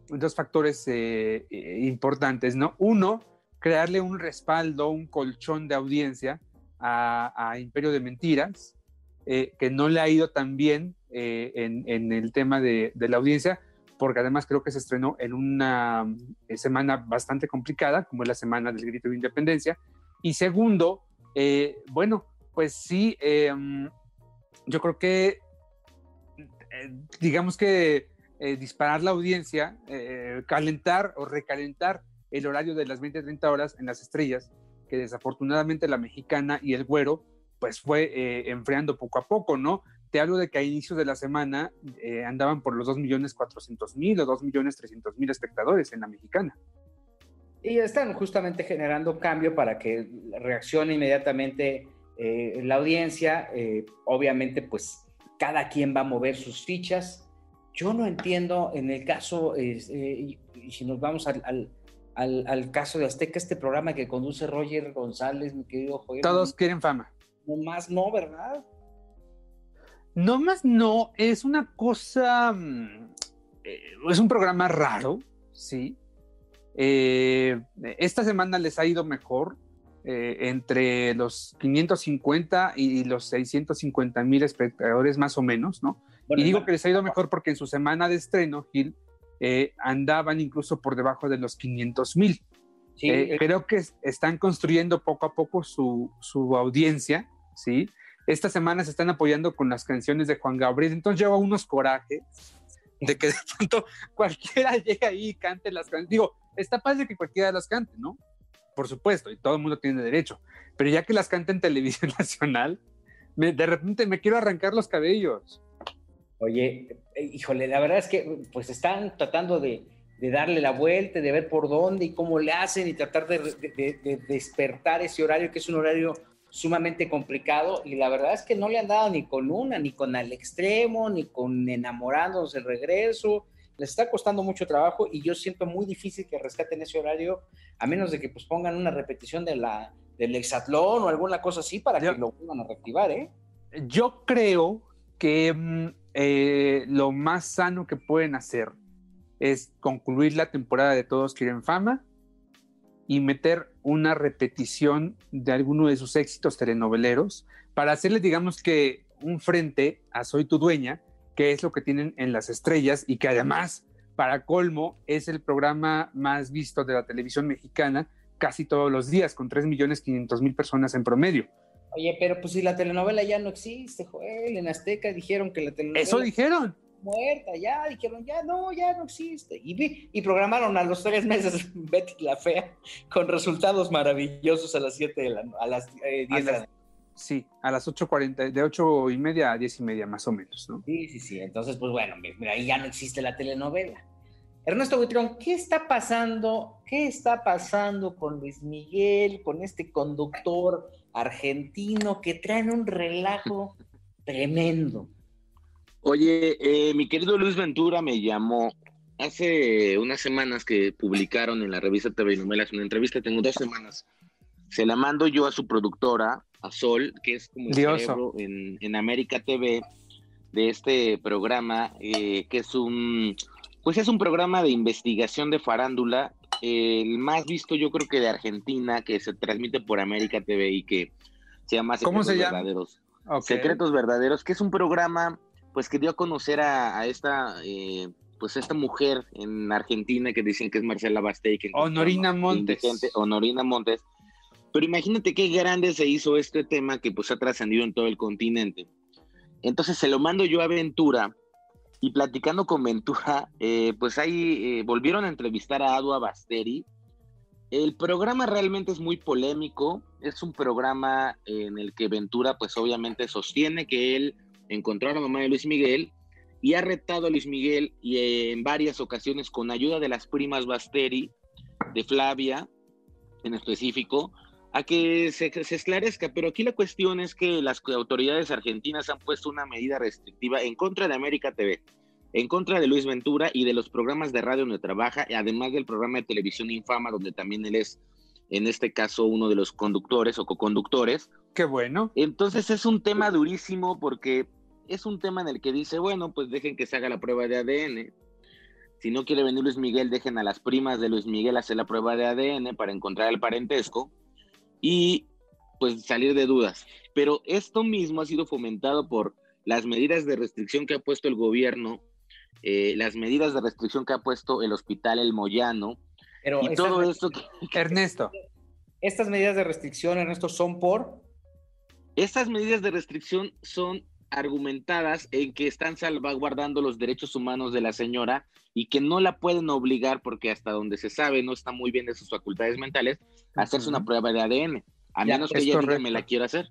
dos factores eh, eh, importantes, ¿no? Uno, crearle un respaldo, un colchón de audiencia a, Imperio de Mentiras, eh, que no le ha ido tan bien eh, en, el tema de, de, la audiencia, porque además creo que se estrenó en una semana bastante complicada, como es la semana del grito de independencia. Y segundo, bueno, pues sí, yo creo que, digamos que eh, disparar la audiencia, eh, calentar o recalentar el horario de las 20, 30 horas en las estrellas, que desafortunadamente la mexicana y el güero, pues fue eh, enfriando poco a poco, ¿no? Te hablo de que a inicios de la semana andaban por los 2.400.000 o 2.300.000 espectadores en la mexicana. Y están justamente generando cambio para que reaccione inmediatamente la audiencia. Obviamente, pues cada quien va a mover sus fichas. Yo no entiendo en el caso, eh, y, y si nos vamos al, al, al, al caso de Azteca, este programa que conduce Roger González, mi querido Joel. Todos quieren fama. No más no, ¿verdad? No más no, es una cosa, mm, eh, es un programa raro, sí. Eh, esta semana les ha ido mejor, eh, entre los 550 y los 650 mil espectadores más o menos, ¿no? Bueno, y digo que les ha ido mejor porque en su semana de estreno, Gil, eh, andaban incluso por debajo de los 500 mil. sí, Eh, creo que es- están construyendo poco a poco su, su audiencia, ¿sí? Esta semana se están apoyando con las canciones de Juan Gabriel, entonces lleva unos corajes de que de pronto cualquiera llegue ahí y cante las canciones. Digo, está padre que cualquiera las cante, ¿no? Por supuesto, y todo el mundo tiene derecho, pero ya que las canta en televisión <laughs> nacional, me- de repente me quiero arrancar los cabellos. Oye, eh, híjole, la verdad es que pues están tratando de, de darle la vuelta, de ver por dónde y cómo le hacen y tratar de, de- de- de despertar ese horario, que es un horario sumamente complicado y la verdad es que no le han dado ni con una, ni con al extremo, ni con enamorándonos el regreso. Les está costando mucho trabajo y yo siento muy difícil que rescaten ese horario, a menos de que pues pongan una repetición de la, del hexatlón o alguna cosa así para Yo- que lo vuelvan a reactivar, ¿eh? Yo creo que mm, eh, lo más sano que pueden hacer es concluir la temporada de Todos Quieren Fama y meter una repetición de alguno de sus éxitos telenoveleros para hacerles, digamos que, un frente a Soy tu dueña, que es lo que tienen en las estrellas y que además, para colmo, es el programa más visto de la televisión mexicana casi todos los días, con 3.500.000 personas en promedio. Oye, pero pues si la telenovela ya no existe, Joel, en Azteca dijeron que la telenovela Eso dijeron. muerta, ya dijeron, ya no, ya no existe. Y, vi- y programaron a los tres meses <laughs> Betty la Fea con resultados maravillosos a las 7 de la a las eh, 10 A de la Sí, a las 8.40, de 8 y media a 10 y media más o menos, ¿no? Sí, sí, sí. Entonces, pues bueno, mi- mira, ahí ya no existe la telenovela. Ernesto Buitrón, ¿qué está pasando? ¿Qué está pasando con Luis Miguel, con este conductor argentino que traen un relajo tremendo? Oye, eh, mi querido Luis Ventura me llamó hace unas semanas que publicaron en la revista TV Novelas una entrevista, tengo dos semanas. Se la mando yo a su productora, a Sol, que es como el en, en América TV de este programa, eh, que es un, pues es un programa de investigación de farándula, el más visto yo creo que de Argentina, que se transmite por América TV y que se llama ¿Cómo se Secretos llama? Verdaderos. Secretos Verdaderos, que es un programa pues que dio a conocer a, a esta eh, pues esta mujer en Argentina que dicen que es Marcela Bastey, que Honorina Montes. indigente, Honorina Montes. Pero imagínate qué grande se hizo este tema que pues ha trascendido en todo el continente. Entonces se lo mando yo a Ventura y platicando con Ventura, eh, pues ahí eh, volvieron a entrevistar a Adua Basteri. El programa realmente es muy polémico, es un programa en el que Ventura pues obviamente sostiene que él encontró a la mamá de Luis Miguel y ha retado a Luis Miguel y en varias ocasiones con ayuda de las primas Basteri, de Flavia en específico, a que se, se esclarezca. Pero aquí la cuestión es que las autoridades argentinas han puesto una medida restrictiva en contra de América TV, en contra de Luis Ventura y de los programas de radio donde trabaja, y además del programa de televisión Infama, donde también él es, en este caso, uno de los conductores o coconductores. Qué bueno. Entonces es un tema durísimo porque es un tema en el que dice, bueno, pues dejen que se haga la prueba de ADN. Si no quiere venir Luis Miguel, dejen a las primas de Luis Miguel hacer la prueba de ADN para encontrar el parentesco y pues salir de dudas. Pero esto mismo ha sido fomentado por las medidas de restricción que ha puesto el gobierno, eh, las medidas de restricción que ha puesto el hospital El Moyano Pero y todo esto que <laughs> Ernesto, estas medidas de restricción, Ernesto, son por... Estas medidas de restricción son argumentadas en que están salvaguardando los derechos humanos de la señora y que no la pueden obligar, porque hasta donde se sabe no está muy bien de sus facultades mentales, a hacerse una prueba de ADN, a Ya, menos que ella diga me la quiero hacer.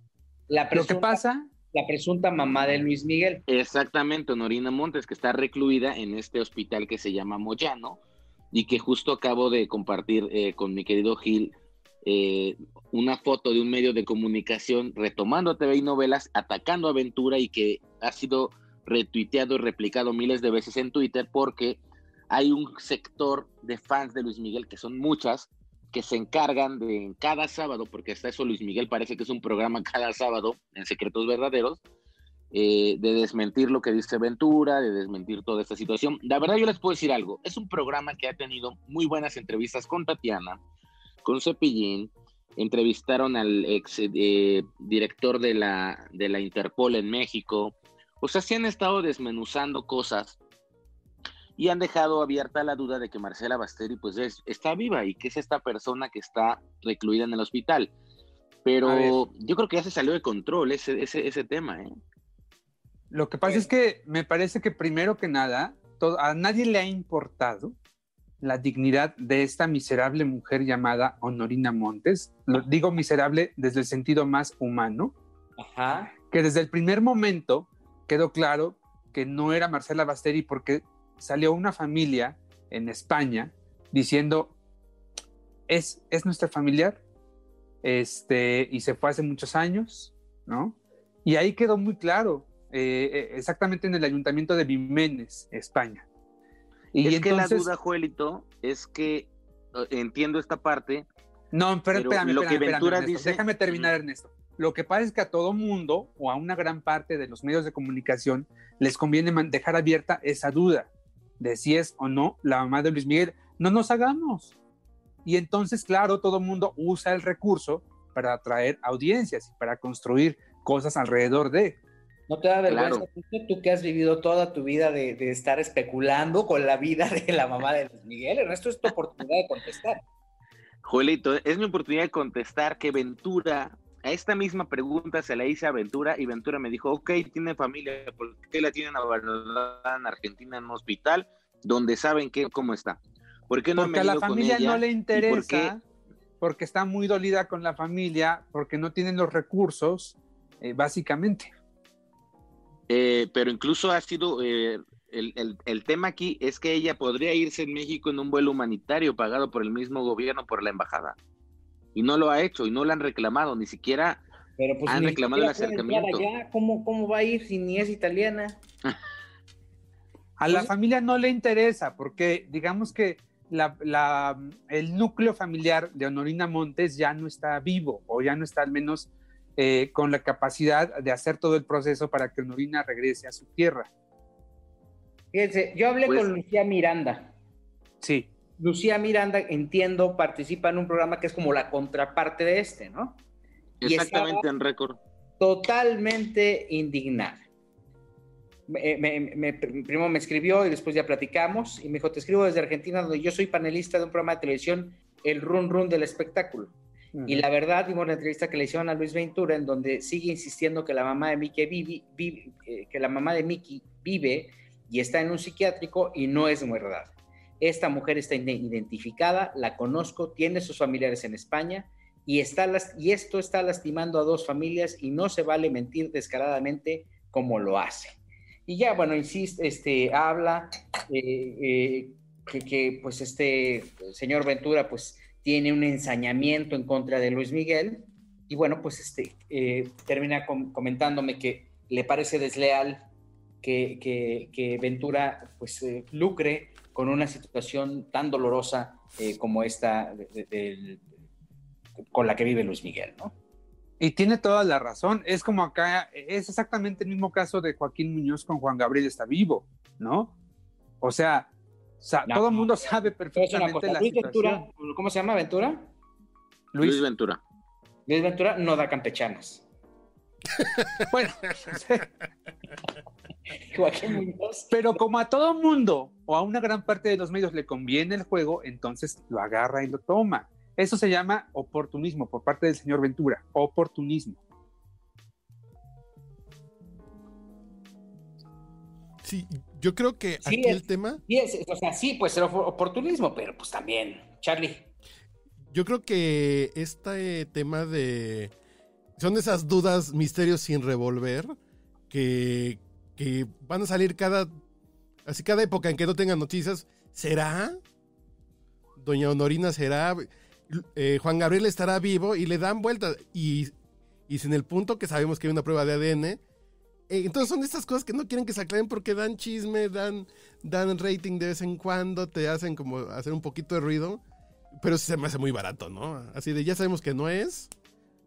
La Lo que presunta, pasa, la presunta mamá de Luis Miguel. Exactamente, Honorina Montes, que está recluida en este hospital que se llama Moyano y que justo acabo de compartir eh, con mi querido Gil eh, una foto de un medio de comunicación retomando TV y novelas, atacando a Ventura y que ha sido retuiteado y replicado miles de veces en Twitter porque hay un sector de fans de Luis Miguel, que son muchas, que se encargan de en cada sábado, porque hasta eso Luis Miguel parece que es un programa <laughs> cada sábado en Secretos Verdaderos, eh, de desmentir lo que dice Ventura, de desmentir toda esta situación. La verdad yo les puedo decir algo, es un programa que ha tenido muy buenas entrevistas con Tatiana, con Cepillín, entrevistaron al ex eh, director de la, de la Interpol en México, o sea, sí han estado desmenuzando cosas y han dejado abierta la duda de que Marcela Basteri pues es- está viva y que es esta persona que está recluida en el hospital. Pero yo creo que ya se salió de control ese, ese, ese tema, ¿eh? lo que pasa es que me parece que primero que nada, a nadie le ha importado la dignidad de esta miserable mujer llamada Honorina Montes. Lo digo miserable desde el sentido más humano, Ajá. que desde el primer momento quedó claro que no era Marcela Basteri porque salió una familia en España diciendo es, es nuestra familiar este, y se fue hace muchos años, ¿no? Y ahí quedó muy claro, eh, eh, exactamente en el ayuntamiento de Viménez, España. Y es que la entonces- duda, Joelito, es que entiendo esta parte, No, pero, Pero espérame, lo espérame, que espérame, Ventura Ernesto. dice- Déjame terminar, Ernesto. Lo que pasa es que a todo mundo o a una gran parte de los medios de comunicación les conviene dejar abierta esa duda de si es o no la mamá de Luis Miguel. No nos hagamos. Y entonces, claro, todo mundo usa el recurso para atraer audiencias y para construir cosas alrededor de. ¿No te da vergüenza Claro. Tú que has vivido toda tu vida de, de estar especulando con la vida de la mamá de Luis Miguel? Ernesto, es tu oportunidad de contestar. Joelito, es mi oportunidad de contestar que Ventura, a esta misma pregunta se la hice a Ventura y Ventura me dijo, ok, tiene familia, ¿por qué la tienen abandonada en Argentina en un hospital donde saben que, cómo está? ¿Por qué no Porque a la familia no le interesa, porque está muy dolida con la familia, porque no tienen los recursos, eh, básicamente. Eh, pero incluso ha sido, eh, el, el- el tema aquí es que ella podría irse en México en un vuelo humanitario pagado por el mismo gobierno, por la embajada. Y no lo ha hecho y no lo han reclamado, ni siquiera Pero pues Han ni reclamado el acercamiento. allá. ¿Cómo, ¿Cómo va a ir si ni es italiana? <laughs> A la Pues- familia no le interesa, porque digamos que la- la- el núcleo familiar de Honorina Montes ya no está vivo, o ya no está al menos eh, con la capacidad de hacer todo el proceso para que Honorina regrese a su tierra. Fíjense, yo hablé Pues- con Lucía Miranda. Sí, Lucía Miranda, entiendo, participa en un programa que es como la contraparte de este, ¿no? Exactamente en récord. totalmente indignada. Me- me- me- primero me escribió y después ya platicamos y me dijo, te escribo desde Argentina donde yo soy panelista de un programa de televisión, El Run Run del Espectáculo. Y la verdad, vimos la entrevista que le hicieron a Luis Ventura en donde sigue insistiendo que la mamá de Mickey vive, vive- eh, que la mamá de Mickey vive y está en un psiquiátrico y no es verdad. Esta mujer está ide- identificada, la conozco, tiene sus familiares en España y, está las- y esto está lastimando a dos familias y no se vale mentir descaradamente como lo hace. Y ya, bueno, insiste, este, habla eh, eh, que, que, pues este señor Ventura pues tiene un ensañamiento en contra de Luis Miguel y bueno, pues este eh, termina com- comentándome que le parece desleal que, que- Ventura pues eh, lucre con una situación tan dolorosa eh, como esta de- con la que vive Luis Miguel, ¿no? Y tiene toda la razón. Es como acá, es exactamente el mismo caso de Joaquín Muñoz con Juan Gabriel está vivo, ¿no? O sea, o sea, todo el mundo sabe perfectamente la Luis. Ventura, ¿Cómo se llama Ventura? Luis, Luis Ventura. Luis Ventura no da campechanas. <laughs> bueno, <laughs> pero como a todo mundo o a una gran parte de los medios le conviene el juego, entonces lo agarra y lo toma. Eso se llama oportunismo por parte del señor Ventura, oportunismo. Sí, yo creo que Sí, aquí es- el tema, Sí, es- o sea, sí, pues el op- oportunismo, pero pues también, Charlie. yo creo que este tema de... Son esas dudas, misterios sin revolver, que, que van a salir cada... Así cada época en que no tengan noticias. ¿Será? Doña Honorina será... Eh, Juan Gabriel estará vivo y le dan vuelta. Y, y sin el punto que sabemos que hay una prueba de ADN. Eh, entonces son estas cosas que no quieren que se aclaren porque dan chisme, dan, dan rating de vez en cuando, te hacen como hacer un poquito de ruido. Pero sí se me hace muy barato, ¿no? Así de ya sabemos que no es.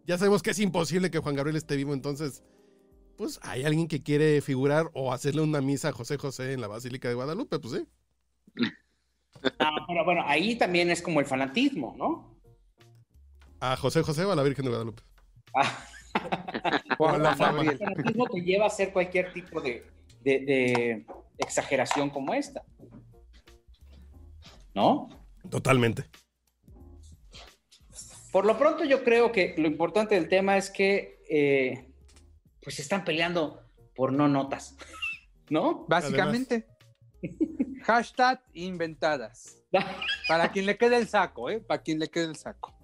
Ya sabemos que es imposible que Juan Gabriel esté vivo. Entonces, pues hay alguien que quiere figurar o hacerle una misa a José José en la Basílica de Guadalupe, pues sí. Ah, pero bueno, ahí también es como el fanatismo, ¿no? A José José o a la Virgen de Guadalupe. Ah, O la fama. el fanatismo te lleva a hacer cualquier tipo de, de- de exageración como esta. ¿No? Totalmente. Por lo pronto yo creo que lo importante del tema es que eh, pues están peleando por no notas, <laughs> ¿no? Básicamente. Hashtag inventadas. <laughs> Para quien le quede el saco, ¿eh? Para quien le quede el saco.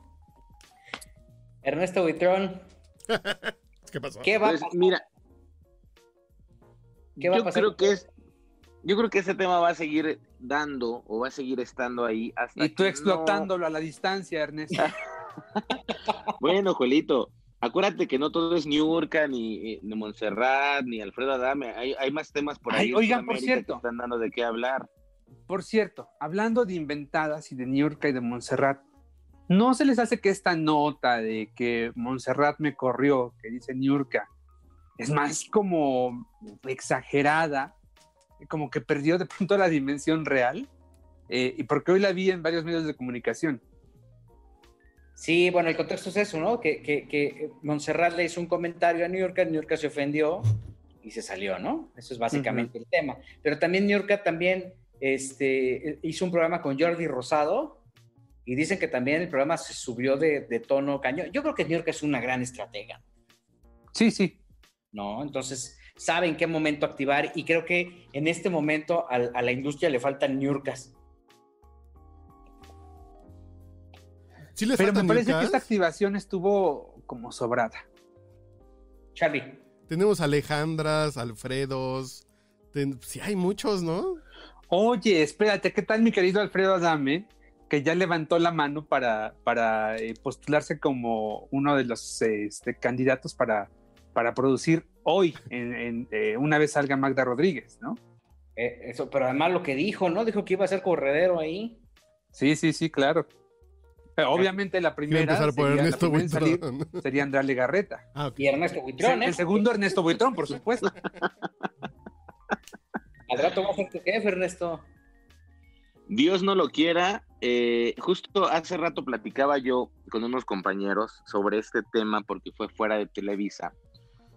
Ernesto Buitrón, <laughs> ¿Qué pasó? ¿qué va a Pues, pasar? mira, ¿Qué va a yo pasar? creo que es, yo creo que ese tema va a seguir dando o va a seguir estando ahí hasta Y tú que explotándolo a la distancia, Ernesto. no- <laughs> Bueno, Juelito, acuérdate que no todo es Niurka, ni, ni Montserrat, ni Alfredo Adame. Hay, hay más temas por Ay, ahí. en oigan, por cierto. Que están dando de qué hablar. Por cierto, hablando de inventadas y de Niurka y de Montserrat, ¿no se les hace que esta nota de que Montserrat me corrió, que dice Niurka, es más como exagerada, como que perdió de pronto la dimensión real? Eh, y porque hoy la vi en varios medios de comunicación. Sí, bueno, el contexto es eso, ¿no? Que, que, que Montserrat le hizo un comentario a New York, New York se ofendió y se salió, ¿no? Eso es básicamente el tema. Pero también New York también este, hizo un programa con Jordi Rosado y dicen que también el programa se subió de, de tono cañón. Yo creo que New York es una gran estratega, Sí, sí. ¿no? Entonces sabe en qué momento activar y creo que en este momento a, la industria le faltan New Yorkas. Sí le Pero me parece que esta activación estuvo como sobrada. Charlie. Tenemos Alejandras, Alfredos. ten- Sí, hay muchos, ¿no? Oye, espérate, ¿qué tal mi querido Alfredo Adame? Que ya levantó la mano para, para eh, postularse como uno de los eh, este, candidatos para, para producir hoy, en, en, eh, una vez salga Magda Rodríguez, ¿no? Eh, eso, pero además lo que dijo, ¿no? Dijo que iba a ser corredero ahí. Sí, sí, sí, claro. Pero obviamente la primera empezar por sería, la Ernesto primera en salir Buitrón. sería Andrea Legarreta. Ah. Y Ernesto Buitrón, ¿eh? El segundo Ernesto Buitrón, por supuesto. Al rato va a ser tu jefe, Ernesto. Dios no lo quiera. eh, justo hace rato platicaba yo con unos compañeros sobre este tema porque fue fuera de Televisa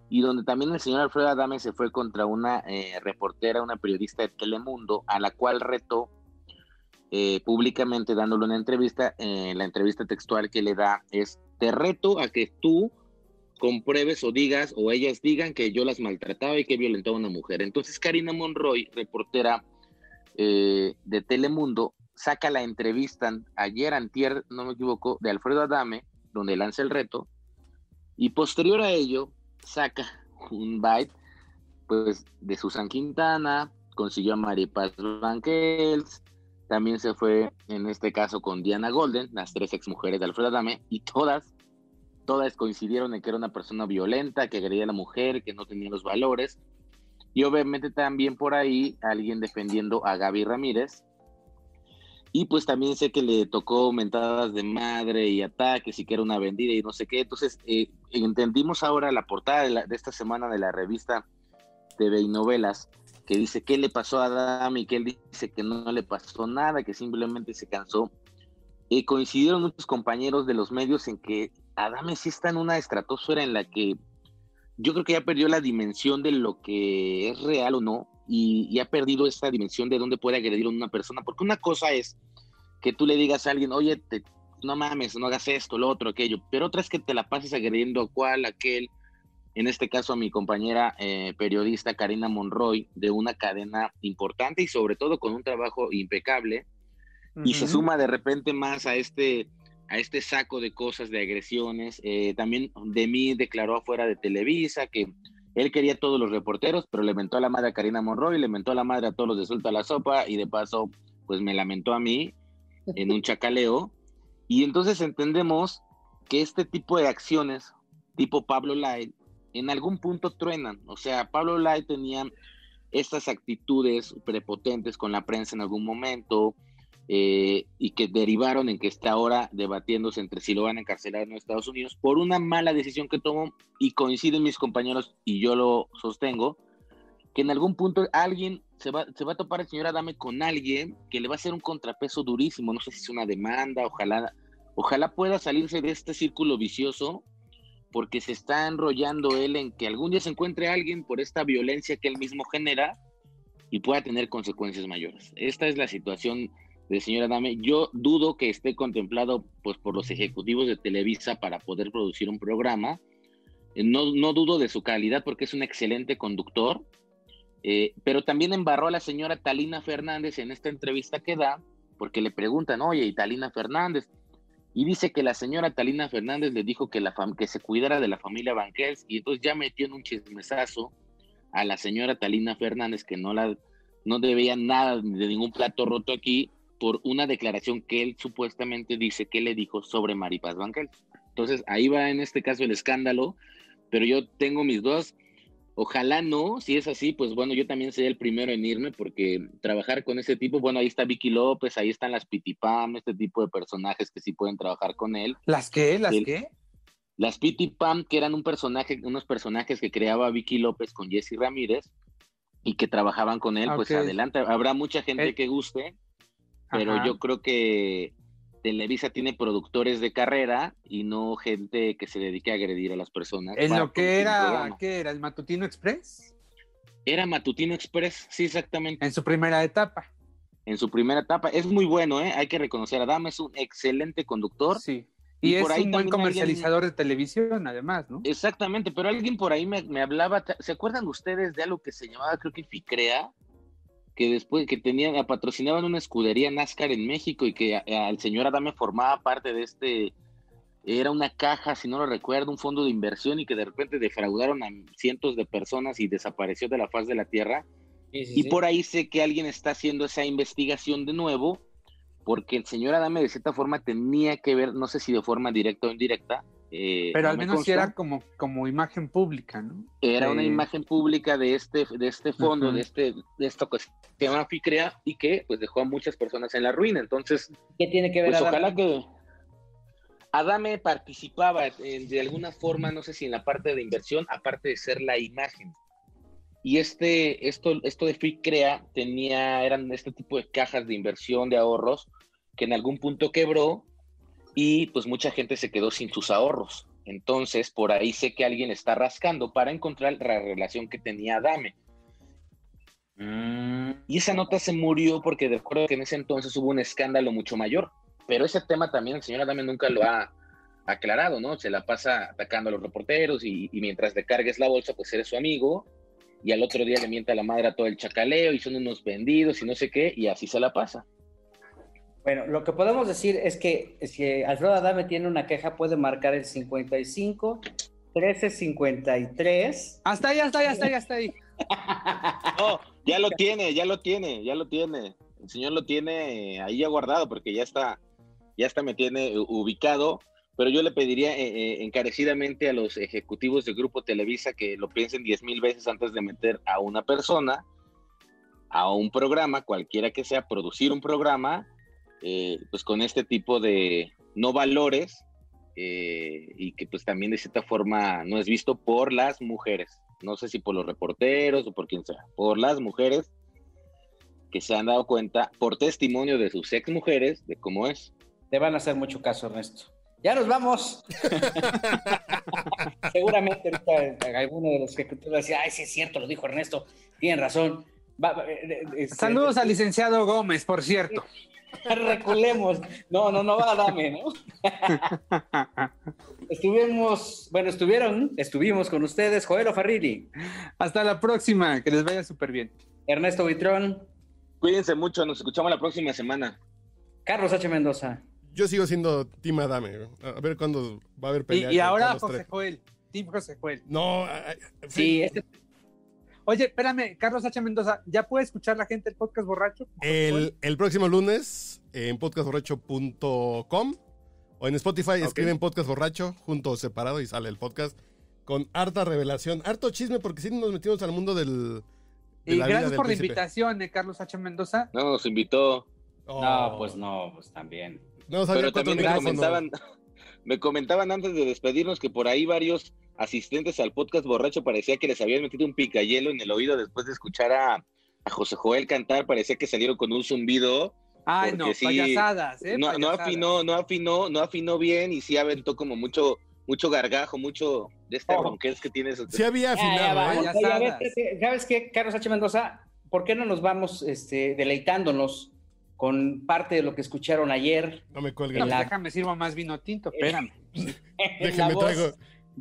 y donde también el señor Alfredo Adame se fue contra una eh, reportera, una periodista de Telemundo, a la cual retó eh, públicamente dándole una entrevista. eh, la entrevista textual que le da es, te reto a que tú compruebes o digas o ellas digan que yo las maltrataba y que violentaba a una mujer. Entonces Karina Monroy, reportera eh, de Telemundo, saca la entrevista ayer, antier, no me equivoco, de Alfredo Adame, donde lanza el reto, y posterior a ello saca un byte pues de Susan Quintana, consiguió a Maripaz Banquels, también se fue en este caso con Diana Golden, las tres exmujeres de Alfredo Adame, y todas, todas coincidieron en que era una persona violenta, que agredía a la mujer, que no tenía los valores, y obviamente también por ahí alguien defendiendo a Gaby Ramírez. Y pues también sé que le tocó mentadas de madre y ataques y que era una vendida y no sé qué. Entonces eh, entendimos ahora la portada de, esta semana de la revista TV y Novelas que dice qué le pasó a Adame y que él dice que no le pasó nada, que simplemente se cansó. Y coincidieron muchos compañeros de los medios en que Adame sí está en una estratosfera en la que yo creo que ya perdió la dimensión de lo que es real o no y, y ha perdido esa dimensión de dónde puede agredir a una persona, porque una cosa es que tú le digas a alguien, oye, te- no mames, no hagas esto, lo otro, aquello, pero otra es que te la pases agrediendo a cual, aquel, en este caso a mi compañera eh, periodista Karina Monroy, de una cadena importante y sobre todo con un trabajo impecable, y se suma de repente más a este, a este saco de cosas, de agresiones. Eh, también de mí declaró afuera de Televisa que él quería a todos los reporteros, pero le mentó a la madre a Karina Monroy, le mentó a la madre a todos los de Suelta la Sopa y de paso, pues me lamentó a mí en un chacaleo. Y entonces entendemos que este tipo de acciones, tipo Pablo Light, en algún punto truenan. O sea, Pablo Light tenía estas actitudes prepotentes con la prensa en algún momento eh, y que derivaron en que está ahora debatiéndose entre si lo van a encarcelar en Estados Unidos por una mala decisión que tomó y coinciden mis compañeros y yo lo sostengo, que en algún punto alguien se va, se va a topar el señor Adame con alguien que le va a hacer un contrapeso durísimo, no sé si es una demanda, ojalá, ojalá pueda salirse de este círculo vicioso porque se está enrollando él en que algún día se encuentre alguien por esta violencia que él mismo genera y pueda tener consecuencias mayores. Esta es la situación del señor Adame. Yo dudo que esté contemplado pues, por los ejecutivos de Televisa para poder producir un programa. Eh, No, no dudo de su calidad porque es un excelente conductor, eh, pero también embarró a la señora Talina Fernández en esta entrevista que da, porque le preguntan, oye, ¿y Talina Fernández? Y dice que la señora Talina Fernández le dijo que, la que se cuidara de la familia Banquels y entonces ya metió en un chismesazo a la señora Talina Fernández que no la no debía nada de ningún plato roto aquí por una declaración que él supuestamente dice que le dijo sobre Maripaz Banquels. Entonces ahí va en este caso el escándalo, pero yo tengo mis dos. Ojalá no, si es así, pues bueno, yo también sería el primero en irme porque trabajar con ese tipo, bueno, ahí está Vicky López, ahí están las Pitipam, este tipo de personajes que sí pueden trabajar con él. ¿Las qué? ¿Las El- qué? Las Pitipam, que eran un personaje, unos personajes que creaba Vicky López con Jesse Ramírez y que trabajaban con él, pues Ok. adelante. Habrá mucha gente Eh, que guste, pero Ajá. yo creo que Televisa tiene productores de carrera y no gente que se dedique a agredir a las personas. En lo que era, programa. ¿qué era? ¿El Matutino Express? Era Matutino Express, sí, exactamente. En su primera etapa. En su primera etapa. Es muy bueno, ¿eh? Hay que reconocer a Dama, es un excelente conductor. Sí. Y Y, es por ahí un buen comercializador de televisión, además, ¿no? Exactamente, pero alguien por ahí me, me hablaba, ¿se acuerdan ustedes de algo que se llamaba, creo que Ficrea? Que después, que tenían, patrocinaban una escudería NASCAR en México y que a- al señor Adame formaba parte de este, era una caja, si no lo recuerdo, un fondo de inversión y que de repente defraudaron a cientos de personas y desapareció de la faz de la tierra. Sí, sí, Y sí. por ahí sé que alguien está haciendo esa investigación de nuevo, porque el señor Adame de cierta forma tenía que ver, no sé si de forma directa o indirecta. Eh, Pero no al me menos consta, era como, como imagen pública, ¿no? era una Sí. imagen pública de este, de este fondo, Ujú. de este, de esto que se llama FICREA y que pues dejó a muchas personas en la ruina. Entonces, ¿Qué tiene que ver pues Adame? ojalá que Adame participaba eh, de alguna forma, no sé si en la parte de inversión, aparte de ser la imagen. Y este, esto, esto de FICREA tenía, eran este tipo de cajas de inversión, de ahorros, que en algún punto quebró y pues mucha gente se quedó sin sus ahorros. Entonces, por ahí sé que alguien está rascando para encontrar la relación que tenía Adame. Y esa nota se murió porque de acuerdo que en ese entonces hubo un escándalo mucho mayor. Pero ese tema también el señor Adame nunca lo ha aclarado, ¿no? Se la pasa atacando a los reporteros y, y mientras le cargues la bolsa, pues eres su amigo. Y al otro día le mienta la madre a todo el chacaleo y son unos vendidos y no sé qué, y así se la pasa. Bueno, lo que podemos decir es que si Alfredo Adame tiene una queja, puede marcar el 55 13 53. Hasta ahí, hasta ahí, hasta ahí, hasta ahí. <laughs> No, ya lo tiene, ya lo tiene, ya lo tiene. El señor lo tiene ahí ya guardado porque ya está, ya está me tiene ubicado. Pero yo le pediría eh, eh, encarecidamente a los ejecutivos del Grupo Televisa que lo piensen diez mil veces antes de meter a una persona a un programa, cualquiera que sea, producir un programa, eh, pues con este tipo de no valores eh, y que pues también de cierta forma no es visto por las mujeres. No sé si por los reporteros o por quien sea, por las mujeres que se han dado cuenta por testimonio de sus ex mujeres de cómo es. Te van a hacer mucho caso, Ernesto. Ya nos vamos. <laughs> Seguramente ahorita alguno de los ejecutores va a decir, ay, sí es cierto, lo dijo Ernesto, tienen razón. Va- va, eh, este, Saludos al licenciado Gómez, por cierto. <laughs> Reculemos. No, no, no va a darme, ¿no? <laughs> Estuvimos, bueno, estuvieron, estuvimos con ustedes, Joel Farrilli, Hasta la próxima, que les vaya súper bien. Ernesto Vitrón, Cuídense mucho, nos escuchamos la próxima semana. Carlos H. Mendoza. Yo sigo siendo Team Adame. A ver cuándo va a haber pelea. y ahora José tres. Joel, Team José Joel. No, Sí, este, Oye, espérame, Carlos H. Mendoza, ¿ya puede escuchar la gente el podcast borracho? El, el próximo lunes en podcastborracho.com o en Spotify escriben podcast borracho junto o separado y sale el podcast con harta revelación, harto chisme porque sí nos metimos al mundo del... de Y la vida gracias del por la príncipe. invitación, eh, Carlos H. Mendoza. No, nos invitó, Oh. No, pues no, pues también. No, sabía pero también me comentaban, <laughs> me comentaban antes de despedirnos que por ahí varios asistentes al podcast borracho parecía que les habían metido un picayelo en el oído después de escuchar a, a José Joel cantar, parecía que salieron con un zumbido. Ay, no, sí, payasadas, ¿eh? no, afinó, no afinó, no afinó bien y sí aventó como mucho, mucho gargajo, mucho de este Oh. ronquez que tienes. Sí había Ya, ya, afinado, vamos. ¿eh? Payasadas. Oye, a ver, este, ¿Sabes qué, Carlos H. Mendoza? ¿Por qué no nos vamos este, deleitándonos con parte de lo que escucharon ayer? No me cuelguen. No, pues la- déjame sirvo más vino tinto, espérame. en <laughs> la Déjenme voz traigo,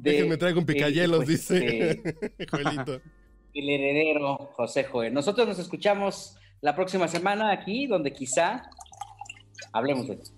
de, Déjenme traigo un este, picayelos, pues, dice. Este, <laughs> <laughs> el heredero José Joel. Nosotros nos escuchamos la próxima semana aquí, donde quizá hablemos de esto.